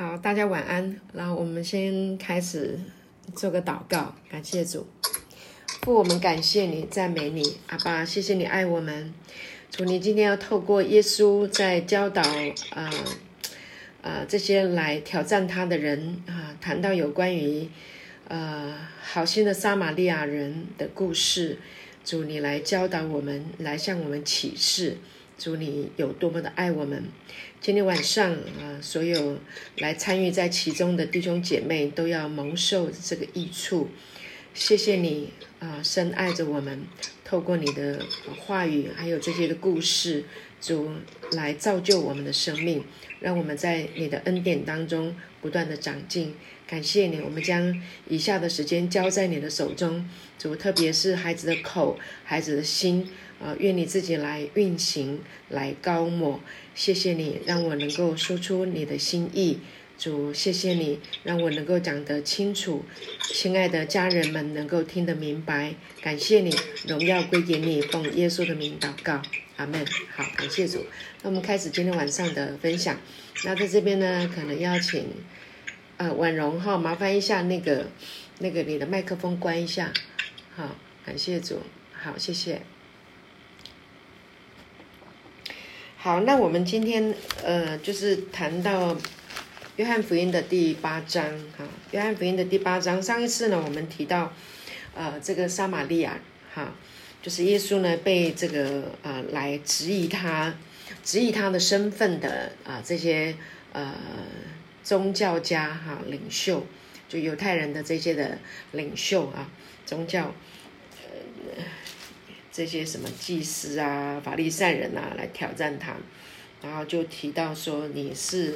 好，大家晚安。然后我们先开始做个祷告，感谢主，父，我们感谢你，赞美你，阿爸，谢谢你爱我们。主，你今天要透过耶稣在教导啊啊这些来挑战他的人啊，谈到有关于呃好心的撒玛利亚人的故事。主，你来教导我们，来向我们启示。主，你有多么的爱我们！今天晚上啊，所有来参与在其中的弟兄姐妹都要蒙受这个益处。谢谢你啊，深爱着我们，透过你的话语，还有这些的故事，主来造就我们的生命，让我们在你的恩典当中不断的长进。感谢你，我们将以下的时间交在你的手中，主，特别是孩子的口，孩子的心。啊，愿你自己来运行，来高抹。谢谢你，让我能够说出你的心意。主，谢谢你，让我能够讲得清楚。亲爱的家人们，能够听得明白。感谢你，荣耀归给你，奉耶稣的名祷告，阿门。好，感谢主。那我们开始今天晚上的分享。那在这边呢，可能邀请呃婉容哈，麻烦一下那个那个你的麦克风关一下。好，感谢主。好，谢谢。好，那我们今天呃，就是谈到约翰福音的第八章哈。约翰福音的第八章，上一次呢，我们提到呃，这个撒玛利亚哈，就是耶稣呢被这个呃来质疑他、质疑他的身份的啊这些呃宗教家哈领袖，就犹太人的这些的领袖啊，宗教呃。这些什么祭司啊、法利赛人啊来挑战他，然后就提到说你是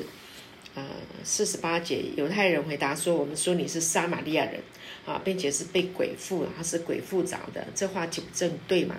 呃四十八节犹太人回答说我们说你是撒玛利亚人啊，并且是被鬼附，他是鬼附着的，这话纠正对吗？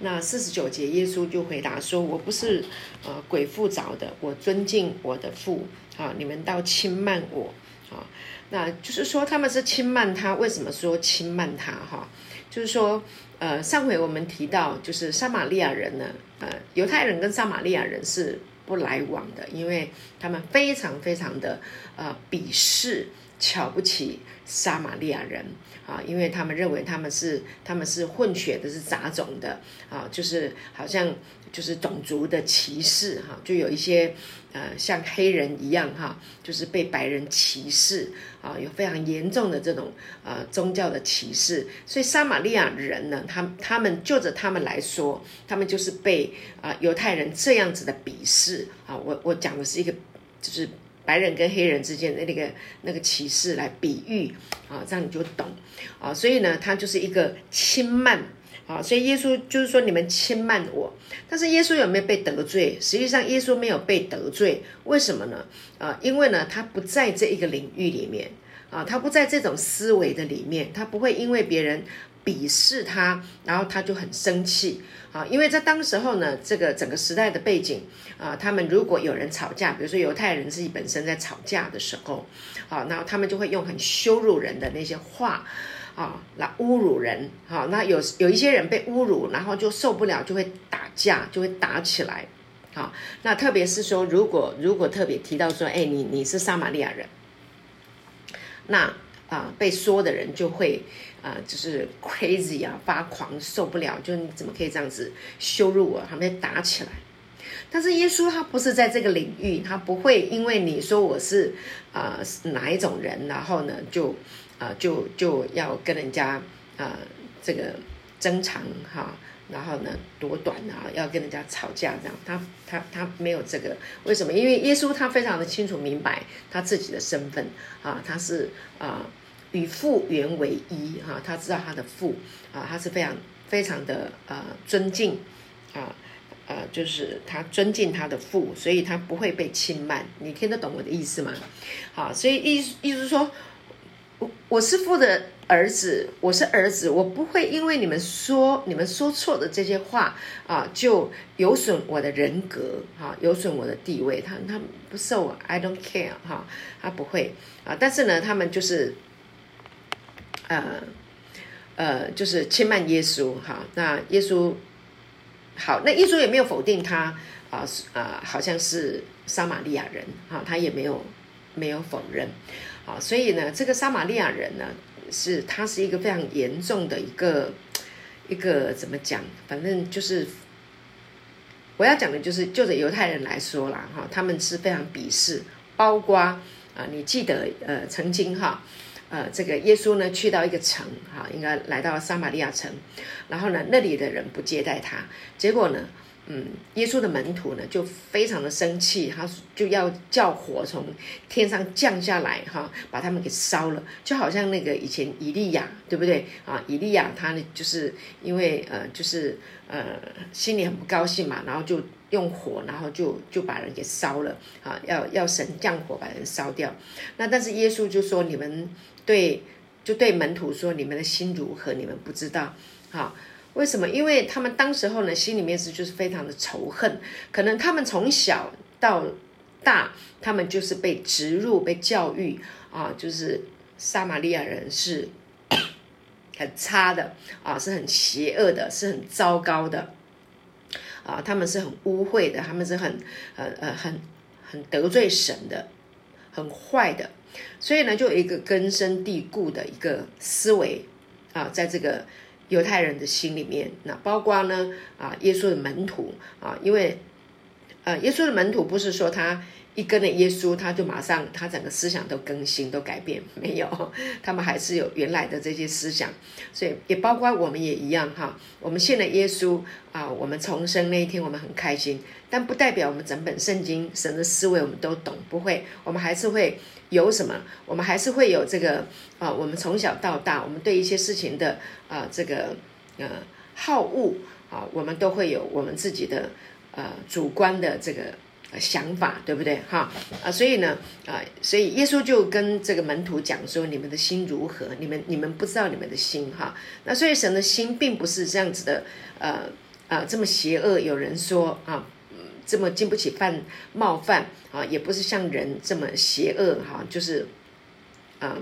那四十九节耶稣就回答说我不是呃鬼附着的，我尊敬我的父啊，你们倒轻慢我。啊，那就是说他们是轻慢他，为什么说轻慢他哈？就是说。呃，上回我们提到，就是撒玛利亚人呢，呃，犹太人跟撒玛利亚人是不来往的，因为他们非常非常的呃鄙视、瞧不起撒玛利亚人啊，因为他们认为他们是他们是混血的，是杂种的啊，就是好像。就是种族的歧视哈，就有一些呃像黑人一样哈，就是被白人歧视啊，有非常严重的这种呃宗教的歧视。所以撒玛利亚人呢，他他们就着他们来说，他们就是被啊犹太人这样子的鄙视啊。我我讲的是一个就是白人跟黑人之间的那个那个歧视来比喻啊，这样你就懂啊。所以呢，他就是一个轻慢。啊，所以耶稣就是说你们轻慢我，但是耶稣有没有被得罪？实际上耶稣没有被得罪，为什么呢？啊，因为呢他不在这一个领域里面啊，他不在这种思维的里面，他不会因为别人鄙视他，然后他就很生气啊。因为在当时候呢，这个整个时代的背景啊，他们如果有人吵架，比如说犹太人自己本身在吵架的时候，啊，那他们就会用很羞辱人的那些话。啊，来侮辱人，好，那有有一些人被侮辱，然后就受不了，就会打架，就会打起来，好，那特别是说，如果如果特别提到说，哎，你你是撒玛利亚人，那啊，被说的人就会啊，就是 crazy 啊，发狂，受不了，就你怎么可以这样子羞辱我，他们打起来。但是耶稣他不是在这个领域，他不会因为你说我是啊哪一种人，然后呢就。啊，就就要跟人家啊，这个争长哈，然后呢夺短啊，要跟人家吵架这样，他他他没有这个，为什么？因为耶稣他非常的清楚明白他自己的身份啊，他是啊与父原为一哈，他知道他的父啊，他是非常非常的呃尊敬啊呃，就是他尊敬他的父，所以他不会被轻慢。你听得懂我的意思吗？好，所以意思意思说。我是父的儿子，我是儿子，我不会因为你们说你们说错的这些话啊，就有损我的人格哈，有损我的地位。他他不受，I don't care 哈，他不会啊。但是呢，他们就是呃呃，就是轻慢耶稣哈。那耶稣好，那耶稣也没有否定他啊啊，好像是撒玛利亚人哈，他也没有。没有否认。啊，所以呢，这个撒玛利亚人呢，是他是一个非常严重的一个一个怎么讲？反正就是我要讲的就是，就着犹太人来说啦，哈，他们是非常鄙视，包括啊，你记得呃，曾经哈，呃，这个耶稣呢去到一个城，哈，应该来到撒玛利亚城，然后呢，那里的人不接待他，结果呢。嗯，耶稣的门徒呢就非常的生气，他就要叫火从天上降下来，哈，把他们给烧了，就好像那个以前以利亚，对不对啊？以利亚他呢就是因为呃，就是呃心里很不高兴嘛，然后就用火，然后就就把人给烧了，啊，要要神降火把人烧掉。那但是耶稣就说你们对就对门徒说你们的心如何？你们不知道，好。为什么？因为他们当时候呢，心里面是就是非常的仇恨，可能他们从小到大，他们就是被植入、被教育啊，就是撒玛利亚人是 很差的啊，是很邪恶的，是很糟糕的啊，他们是很污秽的，他们是很呃呃很很得罪神的，很坏的，所以呢，就有一个根深蒂固的一个思维啊，在这个。犹太人的心里面，那包括呢啊，耶稣的门徒啊，因为呃，耶稣的门徒不是说他一跟了耶稣，他就马上他整个思想都更新都改变，没有，他们还是有原来的这些思想，所以也包括我们也一样哈，我们信了耶稣啊，我们重生那一天我们很开心，但不代表我们整本圣经神的思维我们都懂，不会，我们还是会。有什么？我们还是会有这个啊，我们从小到大，我们对一些事情的啊，这个呃好恶啊，我们都会有我们自己的呃主观的这个想法，对不对？哈啊，所以呢啊，所以耶稣就跟这个门徒讲说：你们的心如何？你们你们不知道你们的心哈。那所以神的心并不是这样子的，呃呃这么邪恶。有人说啊。这么经不起犯冒犯啊，也不是像人这么邪恶哈，就是，啊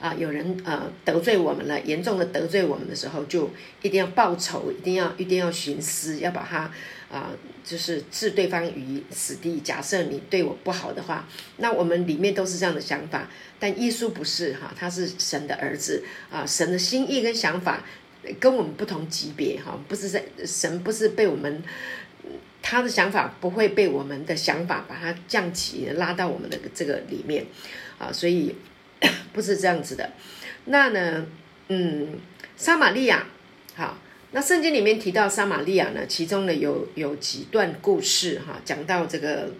啊，有人呃得罪我们了，严重的得罪我们的时候，就一定要报仇，一定要一定要寻思，要把他啊，就是置对方于死地。假设你对我不好的话，那我们里面都是这样的想法，但耶稣不是哈，他是神的儿子啊，神的心意跟想法跟我们不同级别哈，不是在神不是被我们。他的想法不会被我们的想法把它降级拉到我们的这个里面啊，所以 不是这样子的。那呢，嗯，撒玛利亚，那圣经里面提到撒玛利亚呢，其中呢有有几段故事哈，讲到这个，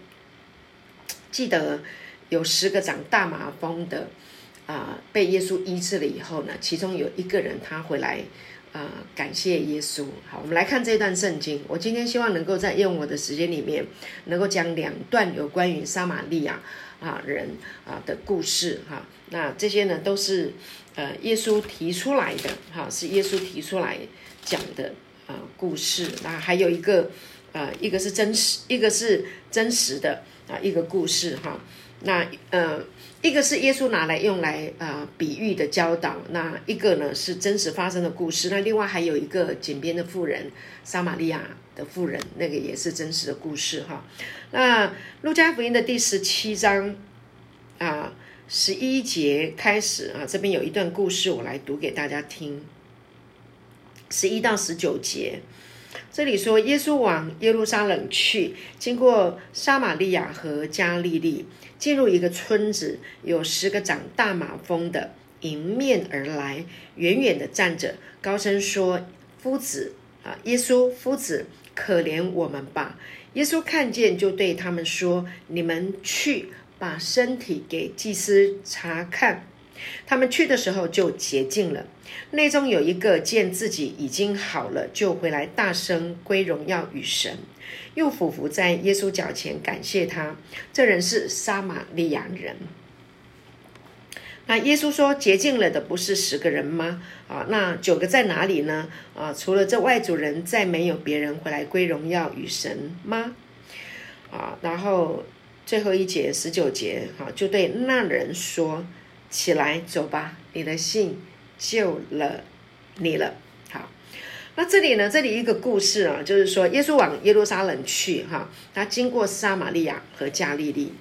记得有十个长大麻风的啊，被耶稣医治了以后呢，其中有一个人他回来。啊，感谢耶稣。好，我们来看这段圣经。我今天希望能够在用我的时间里面，能够讲两段有关于撒玛利亚啊人啊的故事哈。那这些呢都是呃耶稣提出来的哈，是耶稣提出来讲的啊故事。那还有一个呃，一个是真实，一个是真实的啊一个故事哈。那呃。一个是耶稣拿来用来呃比喻的教导，那一个呢是真实发生的故事。那另外还有一个井边的妇人，撒玛利亚的妇人，那个也是真实的故事哈。那路加福音的第十七章啊十一节开始啊，这边有一段故事，我来读给大家听。十一到十九节，这里说耶稣往耶路撒冷去，经过撒玛利亚和加利利。进入一个村子，有十个长大马蜂的迎面而来，远远的站着，高声说：“夫子啊，耶稣，夫子，可怜我们吧！”耶稣看见，就对他们说：“你们去把身体给祭司查看。”他们去的时候就洁净了。内中有一个见自己已经好了，就回来大声归荣耀与神。又俯伏在耶稣脚前感谢他。这人是撒玛利亚人。那耶稣说：“洁净了的不是十个人吗？啊，那九个在哪里呢？啊，除了这外族人，再没有别人回来归荣耀与神吗？”啊，然后最后一节十九节，哈，就对那人说：“起来，走吧，你的信救了你了。”好那这里呢，这里一个故事啊，就是说耶稣往耶路撒冷去哈，他经过撒玛利亚和加利利。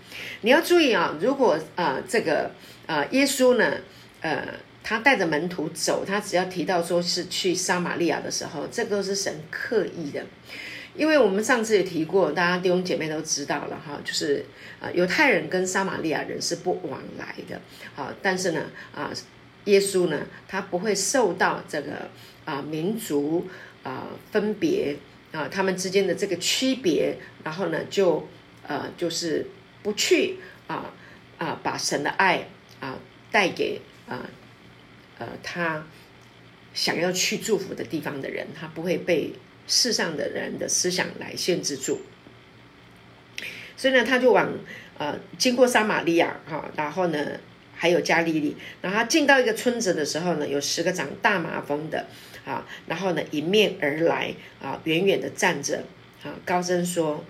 你要注意啊，如果呃这个呃耶稣呢，呃他带着门徒走，他只要提到说是去撒玛利亚的时候，这个是神刻意的。因为我们上次也提过，大家弟兄姐妹都知道了哈，就是啊，犹太人跟撒玛利亚人是不往来的，好，但是呢，啊，耶稣呢，他不会受到这个啊民族啊分别啊他们之间的这个区别，然后呢，就呃就是不去啊啊把神的爱啊带给啊呃他想要去祝福的地方的人，他不会被。世上的人的思想来限制住，所以呢，他就往呃经过撒玛利亚哈，然后呢还有加利利，然后他进到一个村子的时候呢，有十个长大麻风的啊，然后呢迎面而来啊，远远的站着啊，高声说：“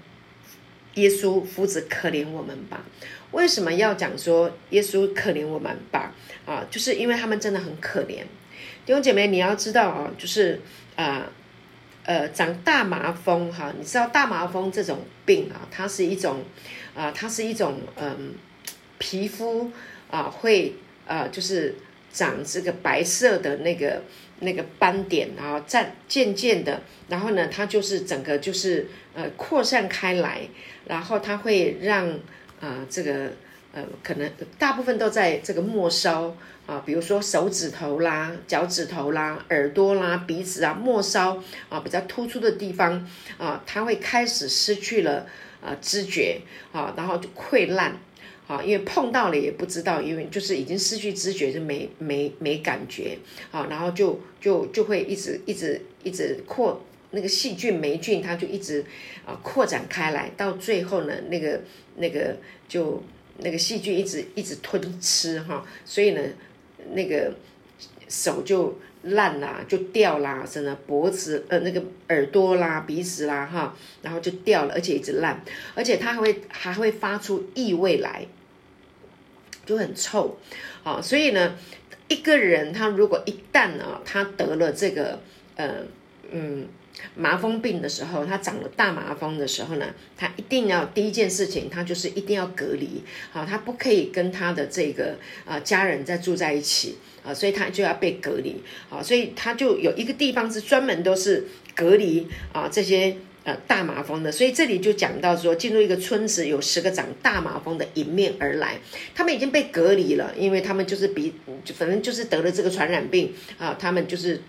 耶稣夫子，可怜我们吧！”为什么要讲说耶稣可怜我们吧？啊，就是因为他们真的很可怜。弟兄姐妹，你要知道啊，就是啊。呃长大麻风哈，你知道大麻风这种病啊，它是一种啊，它是一种嗯，皮肤啊会呃就是长这个白色的那个那个斑点啊，渐渐渐的，然后呢，它就是整个就是呃扩散开来，然后它会让啊这个呃可能大部分都在这个末梢。啊，比如说手指头啦、脚趾头啦、耳朵啦、鼻子啊、末梢啊比较突出的地方啊，它会开始失去了啊知觉啊，然后就溃烂啊，因为碰到了也不知道，因为就是已经失去知觉，就没没没感觉啊，然后就就就会一直一直一直扩那个细菌霉菌，它就一直啊扩展开来，到最后呢，那个那个就那个细菌一直一直吞吃哈，所以呢。那个手就烂啦，就掉啦，真的脖子呃那个耳朵啦、鼻子啦哈，然后就掉了，而且一直烂，而且它还会还会发出异味来，就很臭啊。所以呢，一个人他如果一旦啊他得了这个呃嗯。麻风病的时候，他长了大麻风的时候呢，他一定要第一件事情，他就是一定要隔离，好，他不可以跟他的这个啊家人再住在一起啊，所以他就要被隔离啊，所以他就有一个地方是专门都是隔离啊这些呃大麻风的，所以这里就讲到说，进入一个村子，有十个长大麻风的迎面而来，他们已经被隔离了，因为他们就是比就反正就是得了这个传染病啊，他们就是。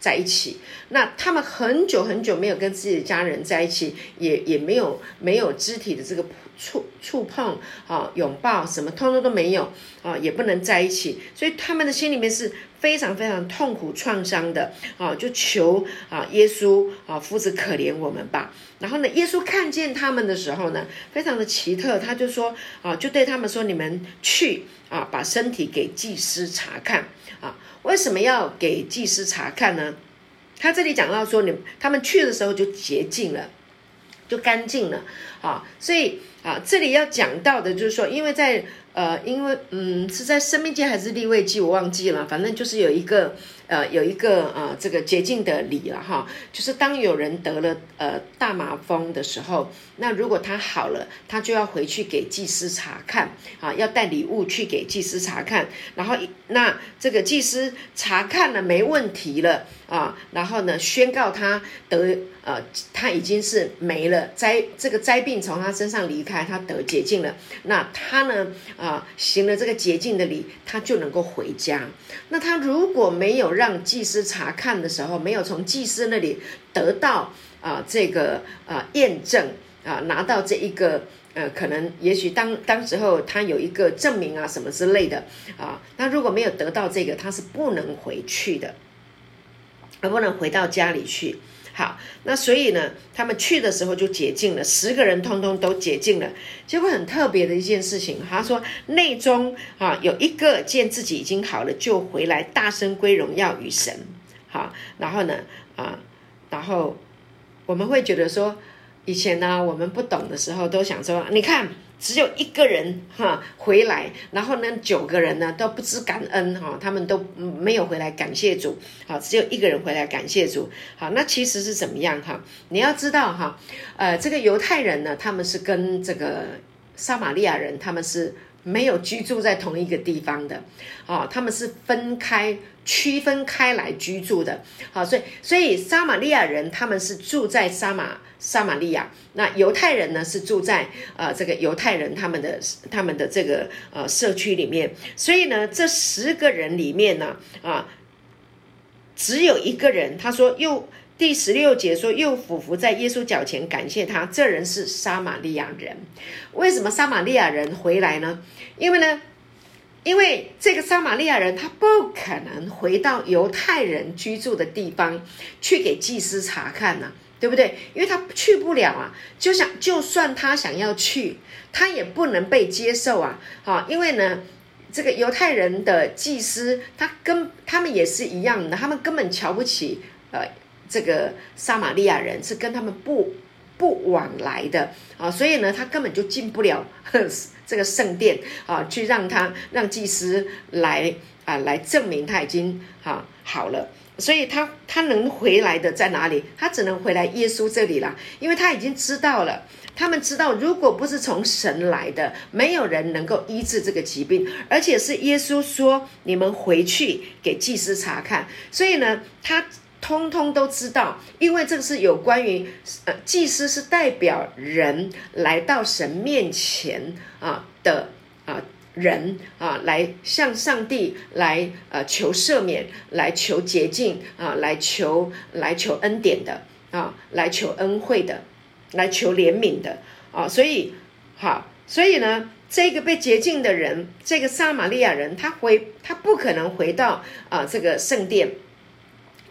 在一起，那他们很久很久没有跟自己的家人在一起，也也没有没有肢体的这个触触碰啊，拥抱什么通通都没有啊，也不能在一起，所以他们的心里面是非常非常痛苦创伤的啊，就求啊耶稣啊夫子可怜我们吧。然后呢，耶稣看见他们的时候呢，非常的奇特，他就说啊，就对他们说：你们去啊，把身体给祭司查看啊。为什么要给祭司查看呢？他这里讲到说，你他们去的时候就洁净了，就干净了啊。所以啊，这里要讲到的就是说，因为在呃，因为嗯，是在生命界还是立位记，我忘记了，反正就是有一个。呃，有一个呃，这个洁净的礼了哈，就是当有人得了呃大麻风的时候，那如果他好了，他就要回去给祭司查看啊，要带礼物去给祭司查看，然后那这个祭司查看了没问题了啊，然后呢宣告他得呃他已经是没了灾这个灾病从他身上离开，他得洁净了，那他呢啊行了这个洁净的礼，他就能够回家。那他如果没有让祭司查看的时候，没有从祭司那里得到啊这个啊验证啊，拿到这一个呃，可能也许当当时候他有一个证明啊什么之类的啊，那如果没有得到这个，他是不能回去的，而不能回到家里去。好，那所以呢，他们去的时候就解禁了，十个人通通都解禁了。结果很特别的一件事情，他说内中啊有一个见自己已经好了，就回来大声归荣耀与神。好，然后呢啊，然后我们会觉得说，以前呢我们不懂的时候都想说，你看只有一个人哈回来，然后呢九个人呢都不知感恩哈，他们都没有回来感谢主，好，只有一个人回来感谢主，好，那其实是怎么样哈？你要知道哈，呃，这个犹太人呢，他们是跟这个撒玛利亚人，他们是没有居住在同一个地方的，啊，他们是分开。区分开来居住的，好，所以所以撒玛利亚人他们是住在撒玛撒玛利亚，那犹太人呢是住在呃这个犹太人他们的他们的这个呃社区里面，所以呢这十个人里面呢啊只有一个人，他说又第十六节说又俯伏在耶稣脚前感谢他，这人是撒玛利亚人，为什么撒玛利亚人回来呢？因为呢。因为这个撒玛利亚人他不可能回到犹太人居住的地方去给祭司查看呐，对不对？因为他去不了啊，就想就算他想要去，他也不能被接受啊。好，因为呢，这个犹太人的祭司他跟他们也是一样的，他们根本瞧不起呃这个撒玛利亚人，是跟他们不不往来的啊，所以呢，他根本就进不了。这个圣殿啊，去让他让祭司来啊，来证明他已经啊好了，所以他他能回来的在哪里？他只能回来耶稣这里了，因为他已经知道了，他们知道，如果不是从神来的，没有人能够医治这个疾病，而且是耶稣说你们回去给祭司查看，所以呢，他。通通都知道，因为这个是有关于呃，祭司是代表人来到神面前啊的啊人啊，来向上帝来呃求赦免，来求洁净啊，来求来求恩典的啊，来求恩惠的，来求怜悯的啊，所以好，所以呢，这个被洁净的人，这个撒玛利亚人，他回他不可能回到啊这个圣殿。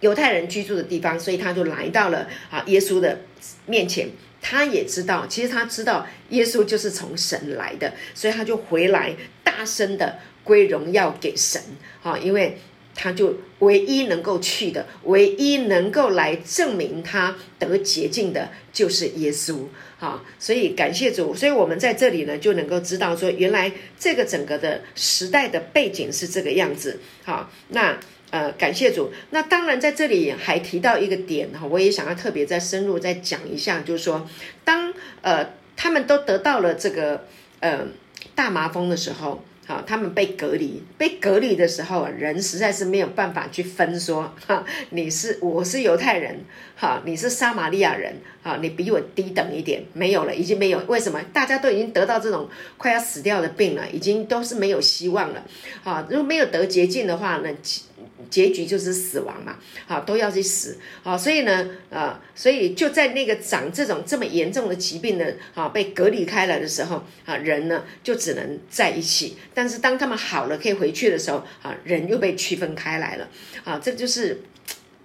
犹太人居住的地方，所以他就来到了啊耶稣的面前。他也知道，其实他知道耶稣就是从神来的，所以他就回来大声的归荣耀给神啊！因为他就唯一能够去的，唯一能够来证明他得洁净的，就是耶稣啊！所以感谢主，所以我们在这里呢就能够知道说，原来这个整个的时代的背景是这个样子。好，那。呃，感谢主。那当然，在这里还提到一个点哈，我也想要特别再深入再讲一下，就是说，当呃他们都得到了这个呃大麻风的时候。好，他们被隔离，被隔离的时候，人实在是没有办法去分说，哈，你是我是犹太人，哈，你是撒玛利亚人，啊，你比我低等一点，没有了，已经没有，为什么？大家都已经得到这种快要死掉的病了，已经都是没有希望了，啊，如果没有得捷径的话呢？结结局就是死亡嘛，好都要去死，好，所以呢，呃，所以就在那个长这种这么严重的疾病的，啊，被隔离开来的时候，啊，人呢就只能在一起，但是当他们好了可以回去的时候，啊，人又被区分开来了，啊，这就是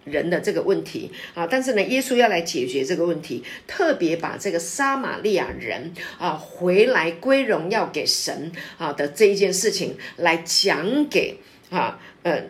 人的这个问题，啊，但是呢，耶稣要来解决这个问题，特别把这个撒玛利亚人啊回来归荣耀给神啊的这一件事情来讲给啊，呃。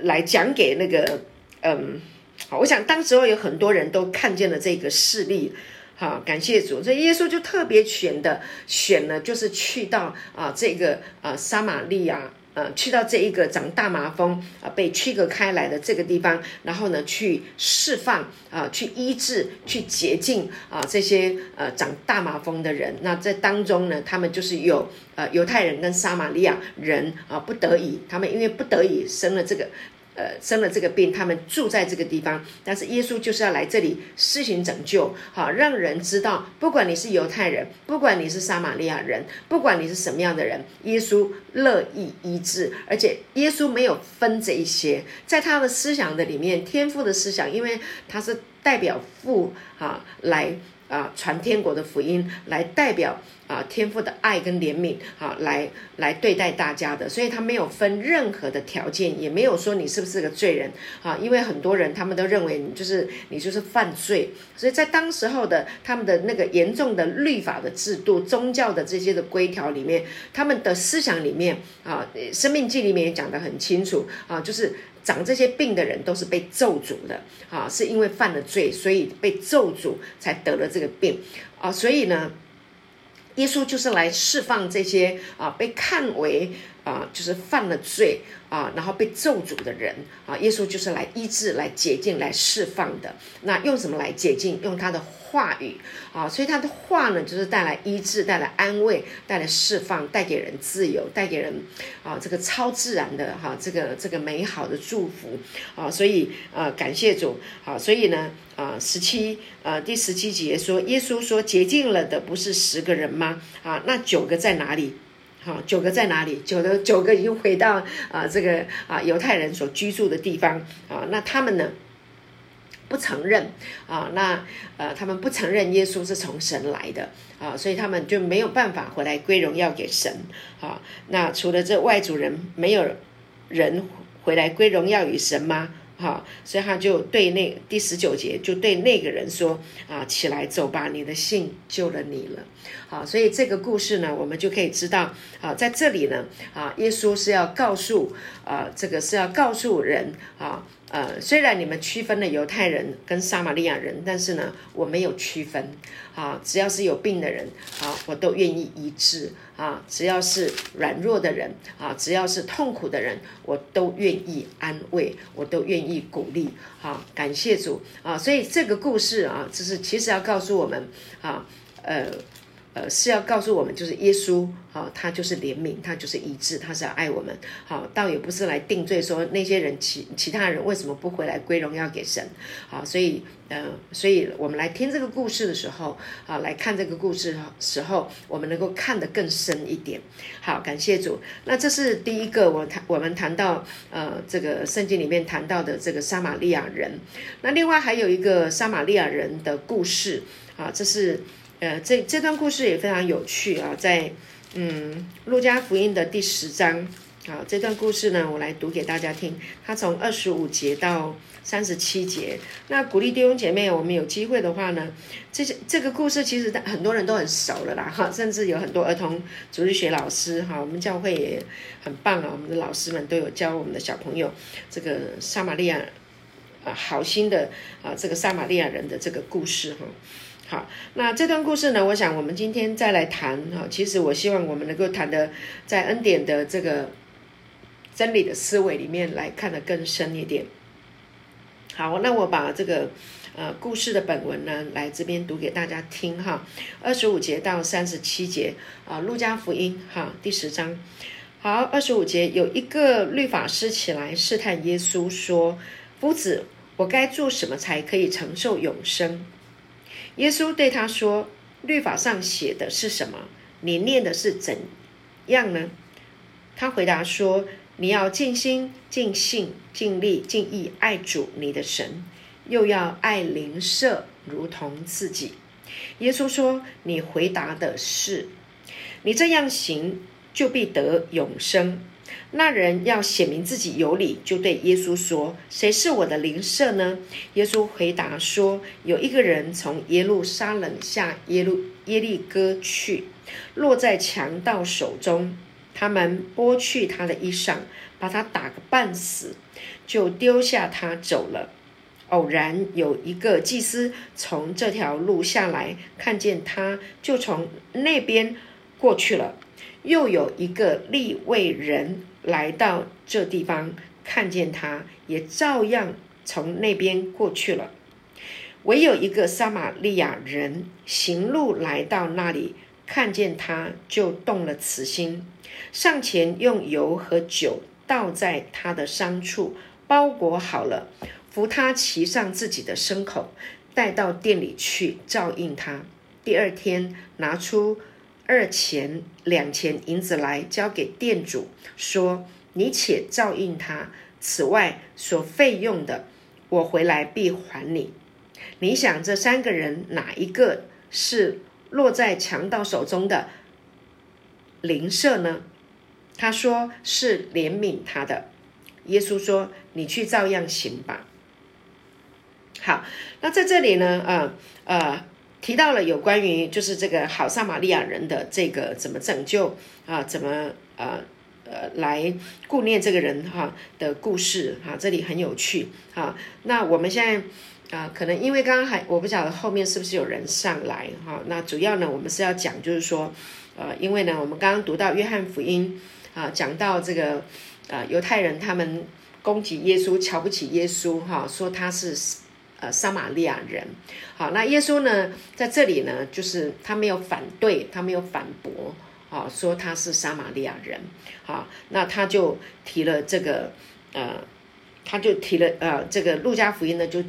来讲给那个，嗯，好，我想当时候有很多人都看见了这个事例，好，感谢主，所以耶稣就特别选的选了，就是去到啊这个啊撒玛利亚，呃，去到这一个长大麻风啊被区隔开来的这个地方，然后呢去释放啊，去医治，去洁净啊这些呃长大麻风的人。那在当中呢，他们就是有。呃，犹太人跟撒玛利亚人啊，不得已，他们因为不得已生了这个，呃，生了这个病，他们住在这个地方。但是耶稣就是要来这里施行拯救，好让人知道，不管你是犹太人，不管你是撒玛利亚人，不管你是什么样的人，耶稣乐意医治，而且耶稣没有分这一些，在他的思想的里面，天赋的思想，因为他是代表父啊来。啊，传天国的福音来代表啊天父的爱跟怜悯，好来来对待大家的，所以他没有分任何的条件，也没有说你是不是个罪人啊，因为很多人他们都认为你就是你就是犯罪，所以在当时候的他们的那个严重的律法的制度、宗教的这些的规条里面，他们的思想里面啊，生命记里面也讲得很清楚啊，就是。长这些病的人都是被咒诅的啊，是因为犯了罪，所以被咒诅才得了这个病啊。所以呢，耶稣就是来释放这些啊被看为啊就是犯了罪啊然后被咒诅的人啊，耶稣就是来医治、来解禁、来释放的。那用什么来解禁？用他的话语啊，所以他的话呢，就是带来医治、带来安慰、带来释放、带给人自由、带给人啊这个超自然的哈这个这个美好的祝福啊。所以呃感谢主啊，所以呢啊十七呃第十七节说，耶稣说洁净了的不是十个人吗？啊，那九个在哪里？好，九个在哪里？九的九个已经回到啊这个啊犹太人所居住的地方啊。那他们呢不承认啊，那呃他们不承认耶稣是从神来的啊，所以他们就没有办法回来归荣耀给神啊。那除了这外族人，没有人回来归荣耀与神吗？好，所以他就对那第十九节就对那个人说啊，起来走吧，你的信救了你了。好，所以这个故事呢，我们就可以知道啊，在这里呢啊，耶稣是要告诉啊，这个是要告诉人啊。呃，虽然你们区分了犹太人跟撒玛利亚人，但是呢，我没有区分啊。只要是有病的人啊，我都愿意医治啊。只要是软弱的人啊，只要是痛苦的人，我都愿意安慰，我都愿意鼓励啊。感谢主啊！所以这个故事啊，就是其实要告诉我们啊，呃。呃，是要告诉我们，就是耶稣，好，他就是怜悯，他就是医治，他是要爱我们，好，倒也不是来定罪，说那些人其其他人为什么不回来归荣耀给神，好，所以，呃，所以我们来听这个故事的时候，啊，来看这个故事的时候，我们能够看得更深一点，好，感谢主。那这是第一个，我谈我们谈到，呃，这个圣经里面谈到的这个撒玛利亚人，那另外还有一个撒玛利亚人的故事，啊，这是。呃，这这段故事也非常有趣啊，在嗯《路加福音》的第十章啊，这段故事呢，我来读给大家听。它从二十五节到三十七节。那鼓励弟兄姐妹，我们有机会的话呢，这些这个故事其实很多人都很熟了啦，哈，甚至有很多儿童主日学老师哈，我们教会也很棒啊，我们的老师们都有教我们的小朋友这个撒玛利亚啊好心的啊这个撒玛利亚人的这个故事哈。好，那这段故事呢？我想我们今天再来谈哈。其实我希望我们能够谈的，在恩典的这个真理的思维里面来看的更深一点。好，那我把这个呃故事的本文呢，来这边读给大家听哈。二十五节到三十七节啊，路加福音哈第十章。好，二十五节有一个律法师起来试探耶稣说：“夫子，我该做什么才可以承受永生？”耶稣对他说：“律法上写的是什么？你念的是怎样呢？”他回答说：“你要尽心、尽性、尽力、尽意爱主你的神，又要爱邻舍如同自己。”耶稣说：“你回答的是，你这样行，就必得永生。”那人要显明自己有理，就对耶稣说：“谁是我的邻舍呢？”耶稣回答说：“有一个人从耶路撒冷下耶路耶利哥去，落在强盗手中，他们剥去他的衣裳，把他打个半死，就丢下他走了。偶然有一个祭司从这条路下来，看见他，就从那边过去了。又有一个立位人。”来到这地方，看见他，也照样从那边过去了。唯有一个撒玛利亚人行路来到那里，看见他，就动了慈心，上前用油和酒倒在他的伤处，包裹好了，扶他骑上自己的牲口，带到店里去照应他。第二天拿出。二钱两钱银子来交给店主，说：“你且照应他，此外所费用的，我回来必还你。”你想这三个人哪一个是落在强盗手中的邻舍呢？他说是怜悯他的。耶稣说：“你去照样行吧。”好，那在这里呢，呃呃。提到了有关于就是这个好撒玛利亚人的这个怎么拯救啊？怎么呃呃来顾念这个人哈的故事哈，这里很有趣哈。那我们现在啊，可能因为刚刚还我不晓得后面是不是有人上来哈。那主要呢，我们是要讲就是说，呃，因为呢，我们刚刚读到约翰福音啊，讲到这个啊犹太人他们攻击耶稣，瞧不起耶稣哈，说他是呃撒玛利亚人。好，那耶稣呢在这里呢，就是他没有反对，他没有反驳。啊，说他是撒玛利亚人，好，那他就提了这个，呃，他就提了，呃，这个路加福音呢，就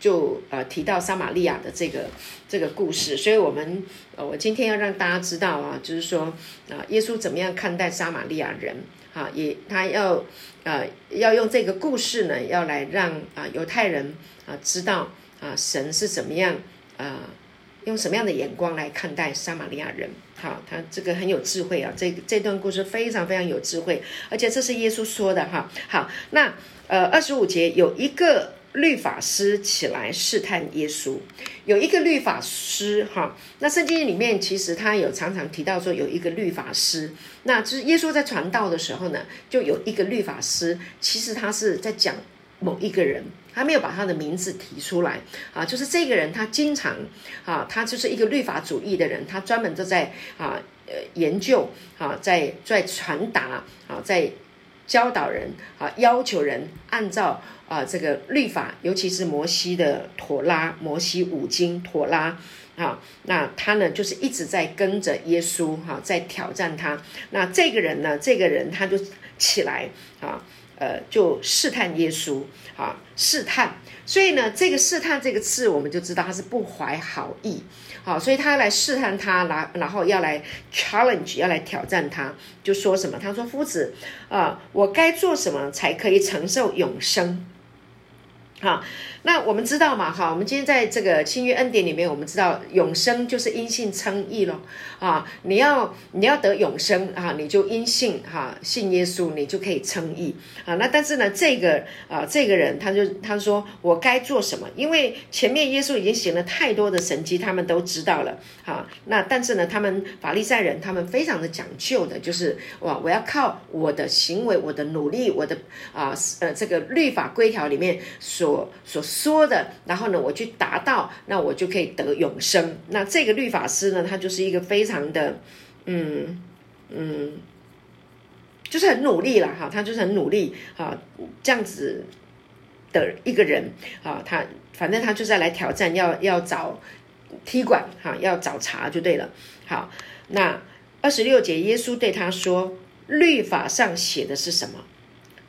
就呃提到撒玛利亚的这个这个故事，所以我们，呃，我今天要让大家知道啊，就是说，啊，耶稣怎么样看待撒玛利亚人，啊，也他要，呃，要用这个故事呢，要来让啊犹太人啊知道啊神是怎么样啊。用什么样的眼光来看待撒玛利亚人？好，他这个很有智慧啊，这这段故事非常非常有智慧，而且这是耶稣说的哈。好，那呃二十五节有一个律法师起来试探耶稣，有一个律法师哈。那圣经里面其实他有常常提到说有一个律法师，那就是耶稣在传道的时候呢，就有一个律法师，其实他是在讲某一个人。他没有把他的名字提出来啊，就是这个人，他经常啊，他就是一个律法主义的人，他专门就在啊呃研究啊，在在传达啊，在教导人啊，要求人按照啊这个律法，尤其是摩西的妥拉，摩西五经妥拉啊，那他呢就是一直在跟着耶稣哈，在挑战他。那这个人呢，这个人他就起来啊。呃，就试探耶稣啊，试探，所以呢，这个试探这个字，我们就知道他是不怀好意，好，所以他来试探他，然然后要来 challenge，要来挑战他，就说什么？他说：“夫子啊，我该做什么才可以承受永生？”好。那我们知道嘛，哈，我们今天在这个新约恩典里面，我们知道永生就是因信称义咯。啊，你要你要得永生啊，你就因信哈信耶稣，你就可以称义啊。那但是呢，这个啊这个人他就他说我该做什么？因为前面耶稣已经行了太多的神迹，他们都知道了啊。那但是呢，他们法利赛人他们非常的讲究的，就是哇，我要靠我的行为、我的努力、我的啊呃这个律法规条里面所我所。说的，然后呢，我去达到，那我就可以得永生。那这个律法师呢，他就是一个非常的，嗯嗯，就是很努力了哈，他就是很努力哈，这样子的一个人啊，他反正他就是来挑战，要要找踢馆哈，要找茬就对了。好，那二十六节，耶稣对他说：“律法上写的是什么？”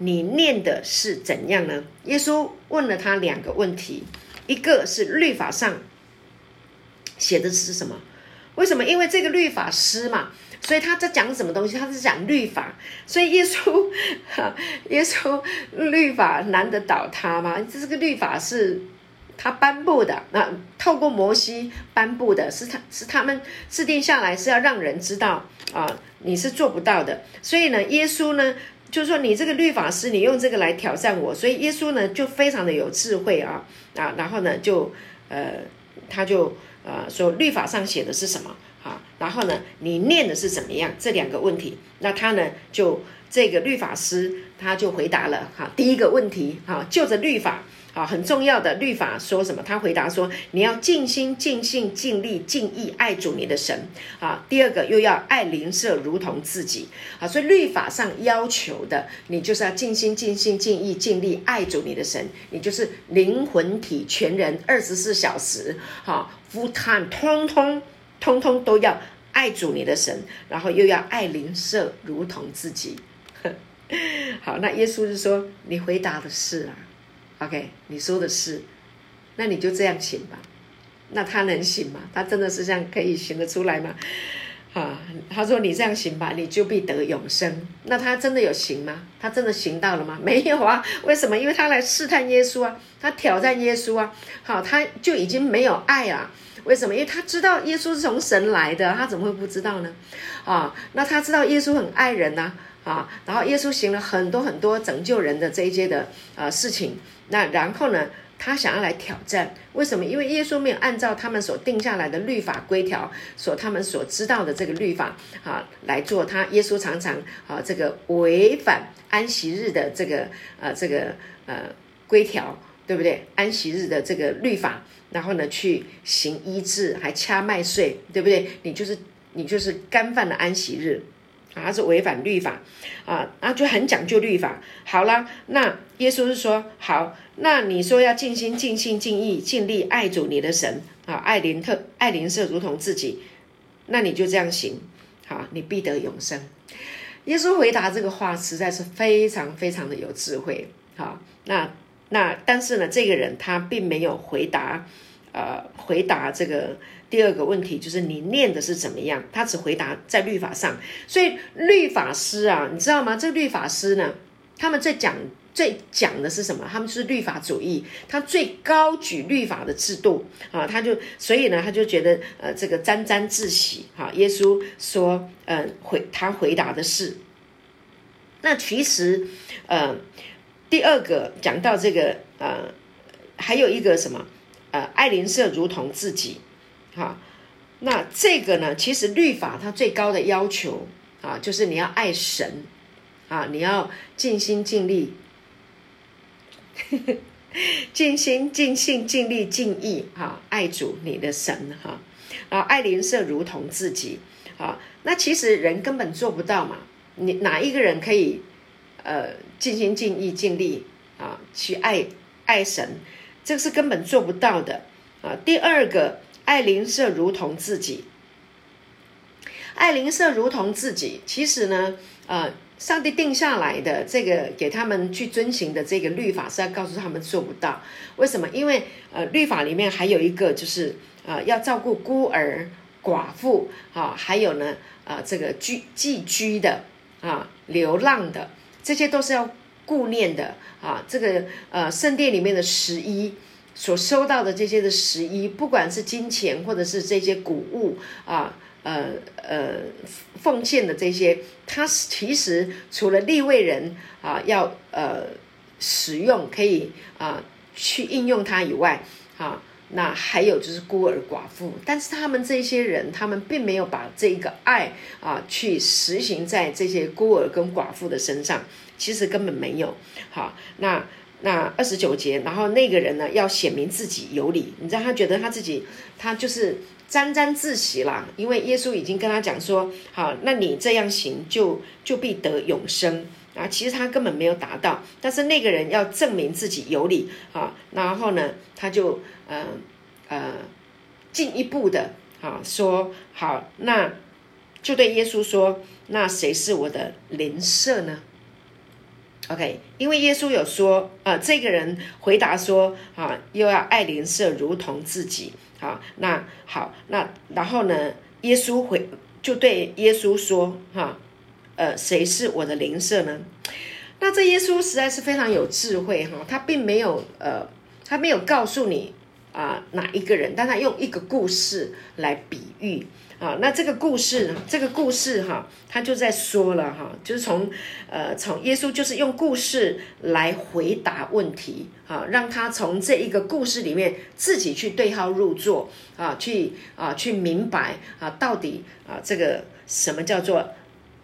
你念的是怎样呢？耶稣问了他两个问题，一个是律法上写的是什么？为什么？因为这个律法师嘛，所以他在讲什么东西？他是讲律法。所以耶稣，耶稣律法难得倒他吗？这是个律法是他颁布的，那透过摩西颁布的，是他是他们制定下来，是要让人知道啊，你是做不到的。所以呢，耶稣呢？就是说，你这个律法师，你用这个来挑战我，所以耶稣呢就非常的有智慧啊啊，然后呢就呃，他就呃说律法上写的是什么啊，然后呢你念的是怎么样这两个问题，那他呢就这个律法师他就回答了哈，第一个问题哈，就着律法。啊，很重要的律法说什么？他回答说：“你要尽心、尽性、尽力、尽意爱主你的神。”啊，第二个又要爱邻舍如同自己。啊，所以律法上要求的，你就是要尽心、尽性、尽意、尽力爱主你的神。你就是灵魂体全人，二十四小时，哈，full time，通通通通都要爱主你的神，然后又要爱邻舍如同自己。好，那耶稣就说：“你回答的是啊。” OK，你说的是，那你就这样行吧。那他能行吗？他真的是这样可以行得出来吗？啊，他说你这样行吧，你就必得永生。那他真的有行吗？他真的行到了吗？没有啊。为什么？因为他来试探耶稣啊，他挑战耶稣啊。好，他就已经没有爱了。为什么？因为他知道耶稣是从神来的，他怎么会不知道呢？啊，那他知道耶稣很爱人呐。啊，然后耶稣行了很多很多拯救人的这一些的呃事情。那然后呢，他想要来挑战。为什么？因为耶稣没有按照他们所定下来的律法规条，所他们所知道的这个律法啊来做。他耶稣常常啊这个违反安息日的这个呃这个呃规条，对不对？安息日的这个律法，然后呢去行医治，还掐麦穗，对不对？你就是你就是干犯了安息日。啊，是违反律法，啊，那就很讲究律法。好了，那耶稣是说，好，那你说要尽心、尽心、尽意、尽力爱主你的神啊，爱邻特、爱邻舍如同自己，那你就这样行，好，你必得永生。耶稣回答这个话实在是非常非常的有智慧，好，那那但是呢，这个人他并没有回答，呃，回答这个。第二个问题就是你念的是怎么样？他只回答在律法上，所以律法师啊，你知道吗？这律法师呢，他们在讲最讲的是什么？他们是律法主义，他最高举律法的制度啊，他就所以呢，他就觉得呃，这个沾沾自喜哈。耶稣说，嗯，回他回答的是，那其实呃，第二个讲到这个呃，还有一个什么呃，爱邻舍如同自己。好，那这个呢？其实律法它最高的要求啊，就是你要爱神啊，你要尽心尽力，尽心尽性尽力尽意哈，爱主你的神哈啊，爱邻舍如同自己啊。那其实人根本做不到嘛，你哪一个人可以呃尽心尽意尽力啊去爱爱神？这个是根本做不到的啊。第二个。爱邻舍如同自己，爱邻舍如同自己。其实呢，呃，上帝定下来的这个给他们去遵循的这个律法是要告诉他们做不到。为什么？因为呃，律法里面还有一个就是呃，要照顾孤儿、寡妇啊，还有呢，呃，这个居寄居的啊、流浪的，这些都是要顾念的啊。这个呃，圣殿里面的十一。所收到的这些的十一，不管是金钱或者是这些谷物啊，呃呃奉献的这些，它其实除了立位人啊要呃使用可以啊去应用它以外，啊，那还有就是孤儿寡妇，但是他们这些人，他们并没有把这个爱啊去实行在这些孤儿跟寡妇的身上，其实根本没有。好，那。那二十九节，然后那个人呢，要显明自己有理，你知道他觉得他自己，他就是沾沾自喜啦，因为耶稣已经跟他讲说，好，那你这样行，就就必得永生啊。其实他根本没有达到，但是那个人要证明自己有理啊，然后呢，他就呃呃进一步的啊说，好，那就对耶稣说，那谁是我的邻舍呢？OK，因为耶稣有说，啊，这个人回答说，啊，又要爱邻舍如同自己，啊，那好，那然后呢，耶稣回就对耶稣说，哈，呃，谁是我的邻舍呢？那这耶稣实在是非常有智慧，哈，他并没有，呃，他没有告诉你啊哪一个人，但他用一个故事来比喻。啊，那这个故事，这个故事哈，他就在说了哈，就是从，呃，从耶稣就是用故事来回答问题啊，让他从这一个故事里面自己去对号入座啊，去啊去明白啊，到底啊这个什么叫做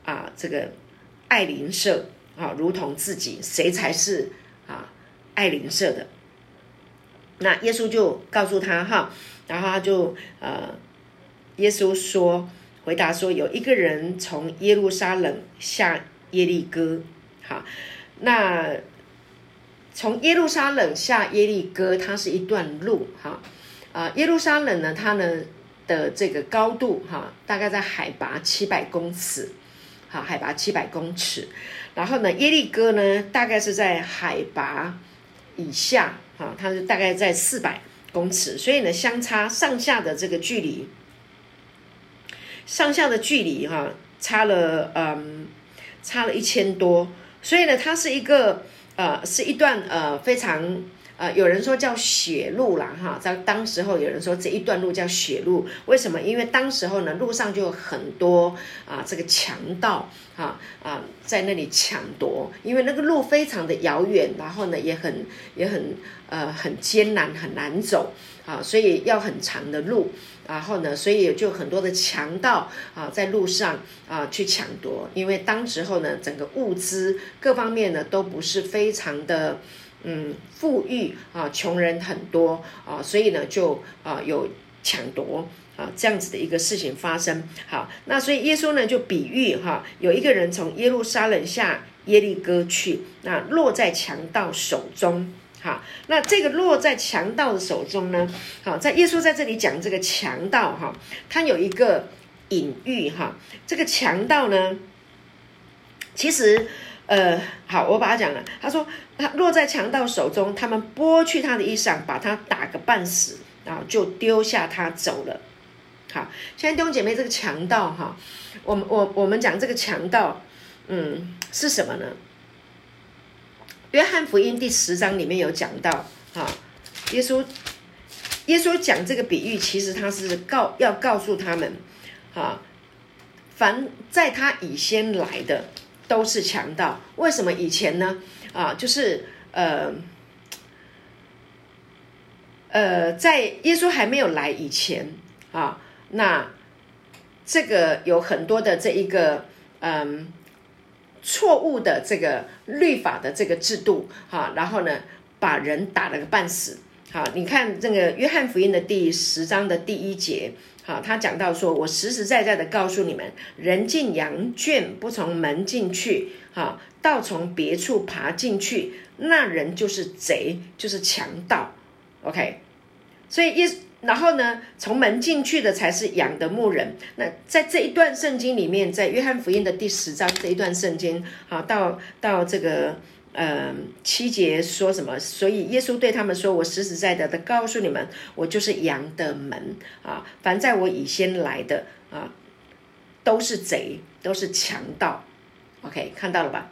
啊这个爱邻舍啊，如同自己，谁才是啊爱邻舍的？那耶稣就告诉他哈，然后他就呃。耶稣说：“回答说，有一个人从耶路撒冷下耶利哥。好，那从耶路撒冷下耶利哥，它是一段路。哈，啊，耶路撒冷呢，它呢的这个高度，哈，大概在海拔七百公尺。好，海拔七百公尺。然后呢，耶利哥呢，大概是在海拔以下。啊，它是大概在四百公尺。所以呢，相差上下的这个距离。”上下的距离哈，差了嗯，差了一千多，所以呢，它是一个呃，是一段呃非常呃，有人说叫血路啦，哈，在当时候有人说这一段路叫血路，为什么？因为当时候呢，路上就有很多啊，这个强盗啊啊，在那里抢夺，因为那个路非常的遥远，然后呢，也很也很呃很艰难，很难走啊，所以要很长的路，然后呢，所以就很多的强盗啊在路上啊去抢夺，因为当时候呢，整个物资各方面呢都不是非常的。嗯，富裕啊，穷人很多啊，所以呢，就啊有抢夺啊这样子的一个事情发生。好，那所以耶稣呢就比喻哈，有一个人从耶路撒冷下耶利哥去，那落在强盗手中。好，那这个落在强盗的手中呢，好，在耶稣在这里讲这个强盗哈，他有一个隐喻哈，这个强盗呢，其实。呃，好，我把他讲了。他说，他落在强盗手中，他们剥去他的衣裳，把他打个半死，然后就丢下他走了。好，现在弟兄姐妹，这个强盗哈，我们我我们讲这个强盗，嗯，是什么呢？约翰福音第十章里面有讲到，哈，耶稣耶稣讲这个比喻，其实他是告要告诉他们，哈，凡在他以先来的。都是强盗，为什么以前呢？啊，就是呃呃，在耶稣还没有来以前啊，那这个有很多的这一个嗯错误的这个律法的这个制度哈，然后呢把人打了个半死。好，你看这个约翰福音的第十章的第一节。好，他讲到说，我实实在在的告诉你们，人进羊圈不从门进去，哈，倒从别处爬进去，那人就是贼，就是强盗。OK，所以一然后呢，从门进去的才是羊的牧人。那在这一段圣经里面，在约翰福音的第十章这一段圣经，好，到到这个。嗯，七节说什么？所以耶稣对他们说：“我实实在在的告诉你们，我就是羊的门啊！凡在我以先来的啊，都是贼，都是强盗。OK，看到了吧？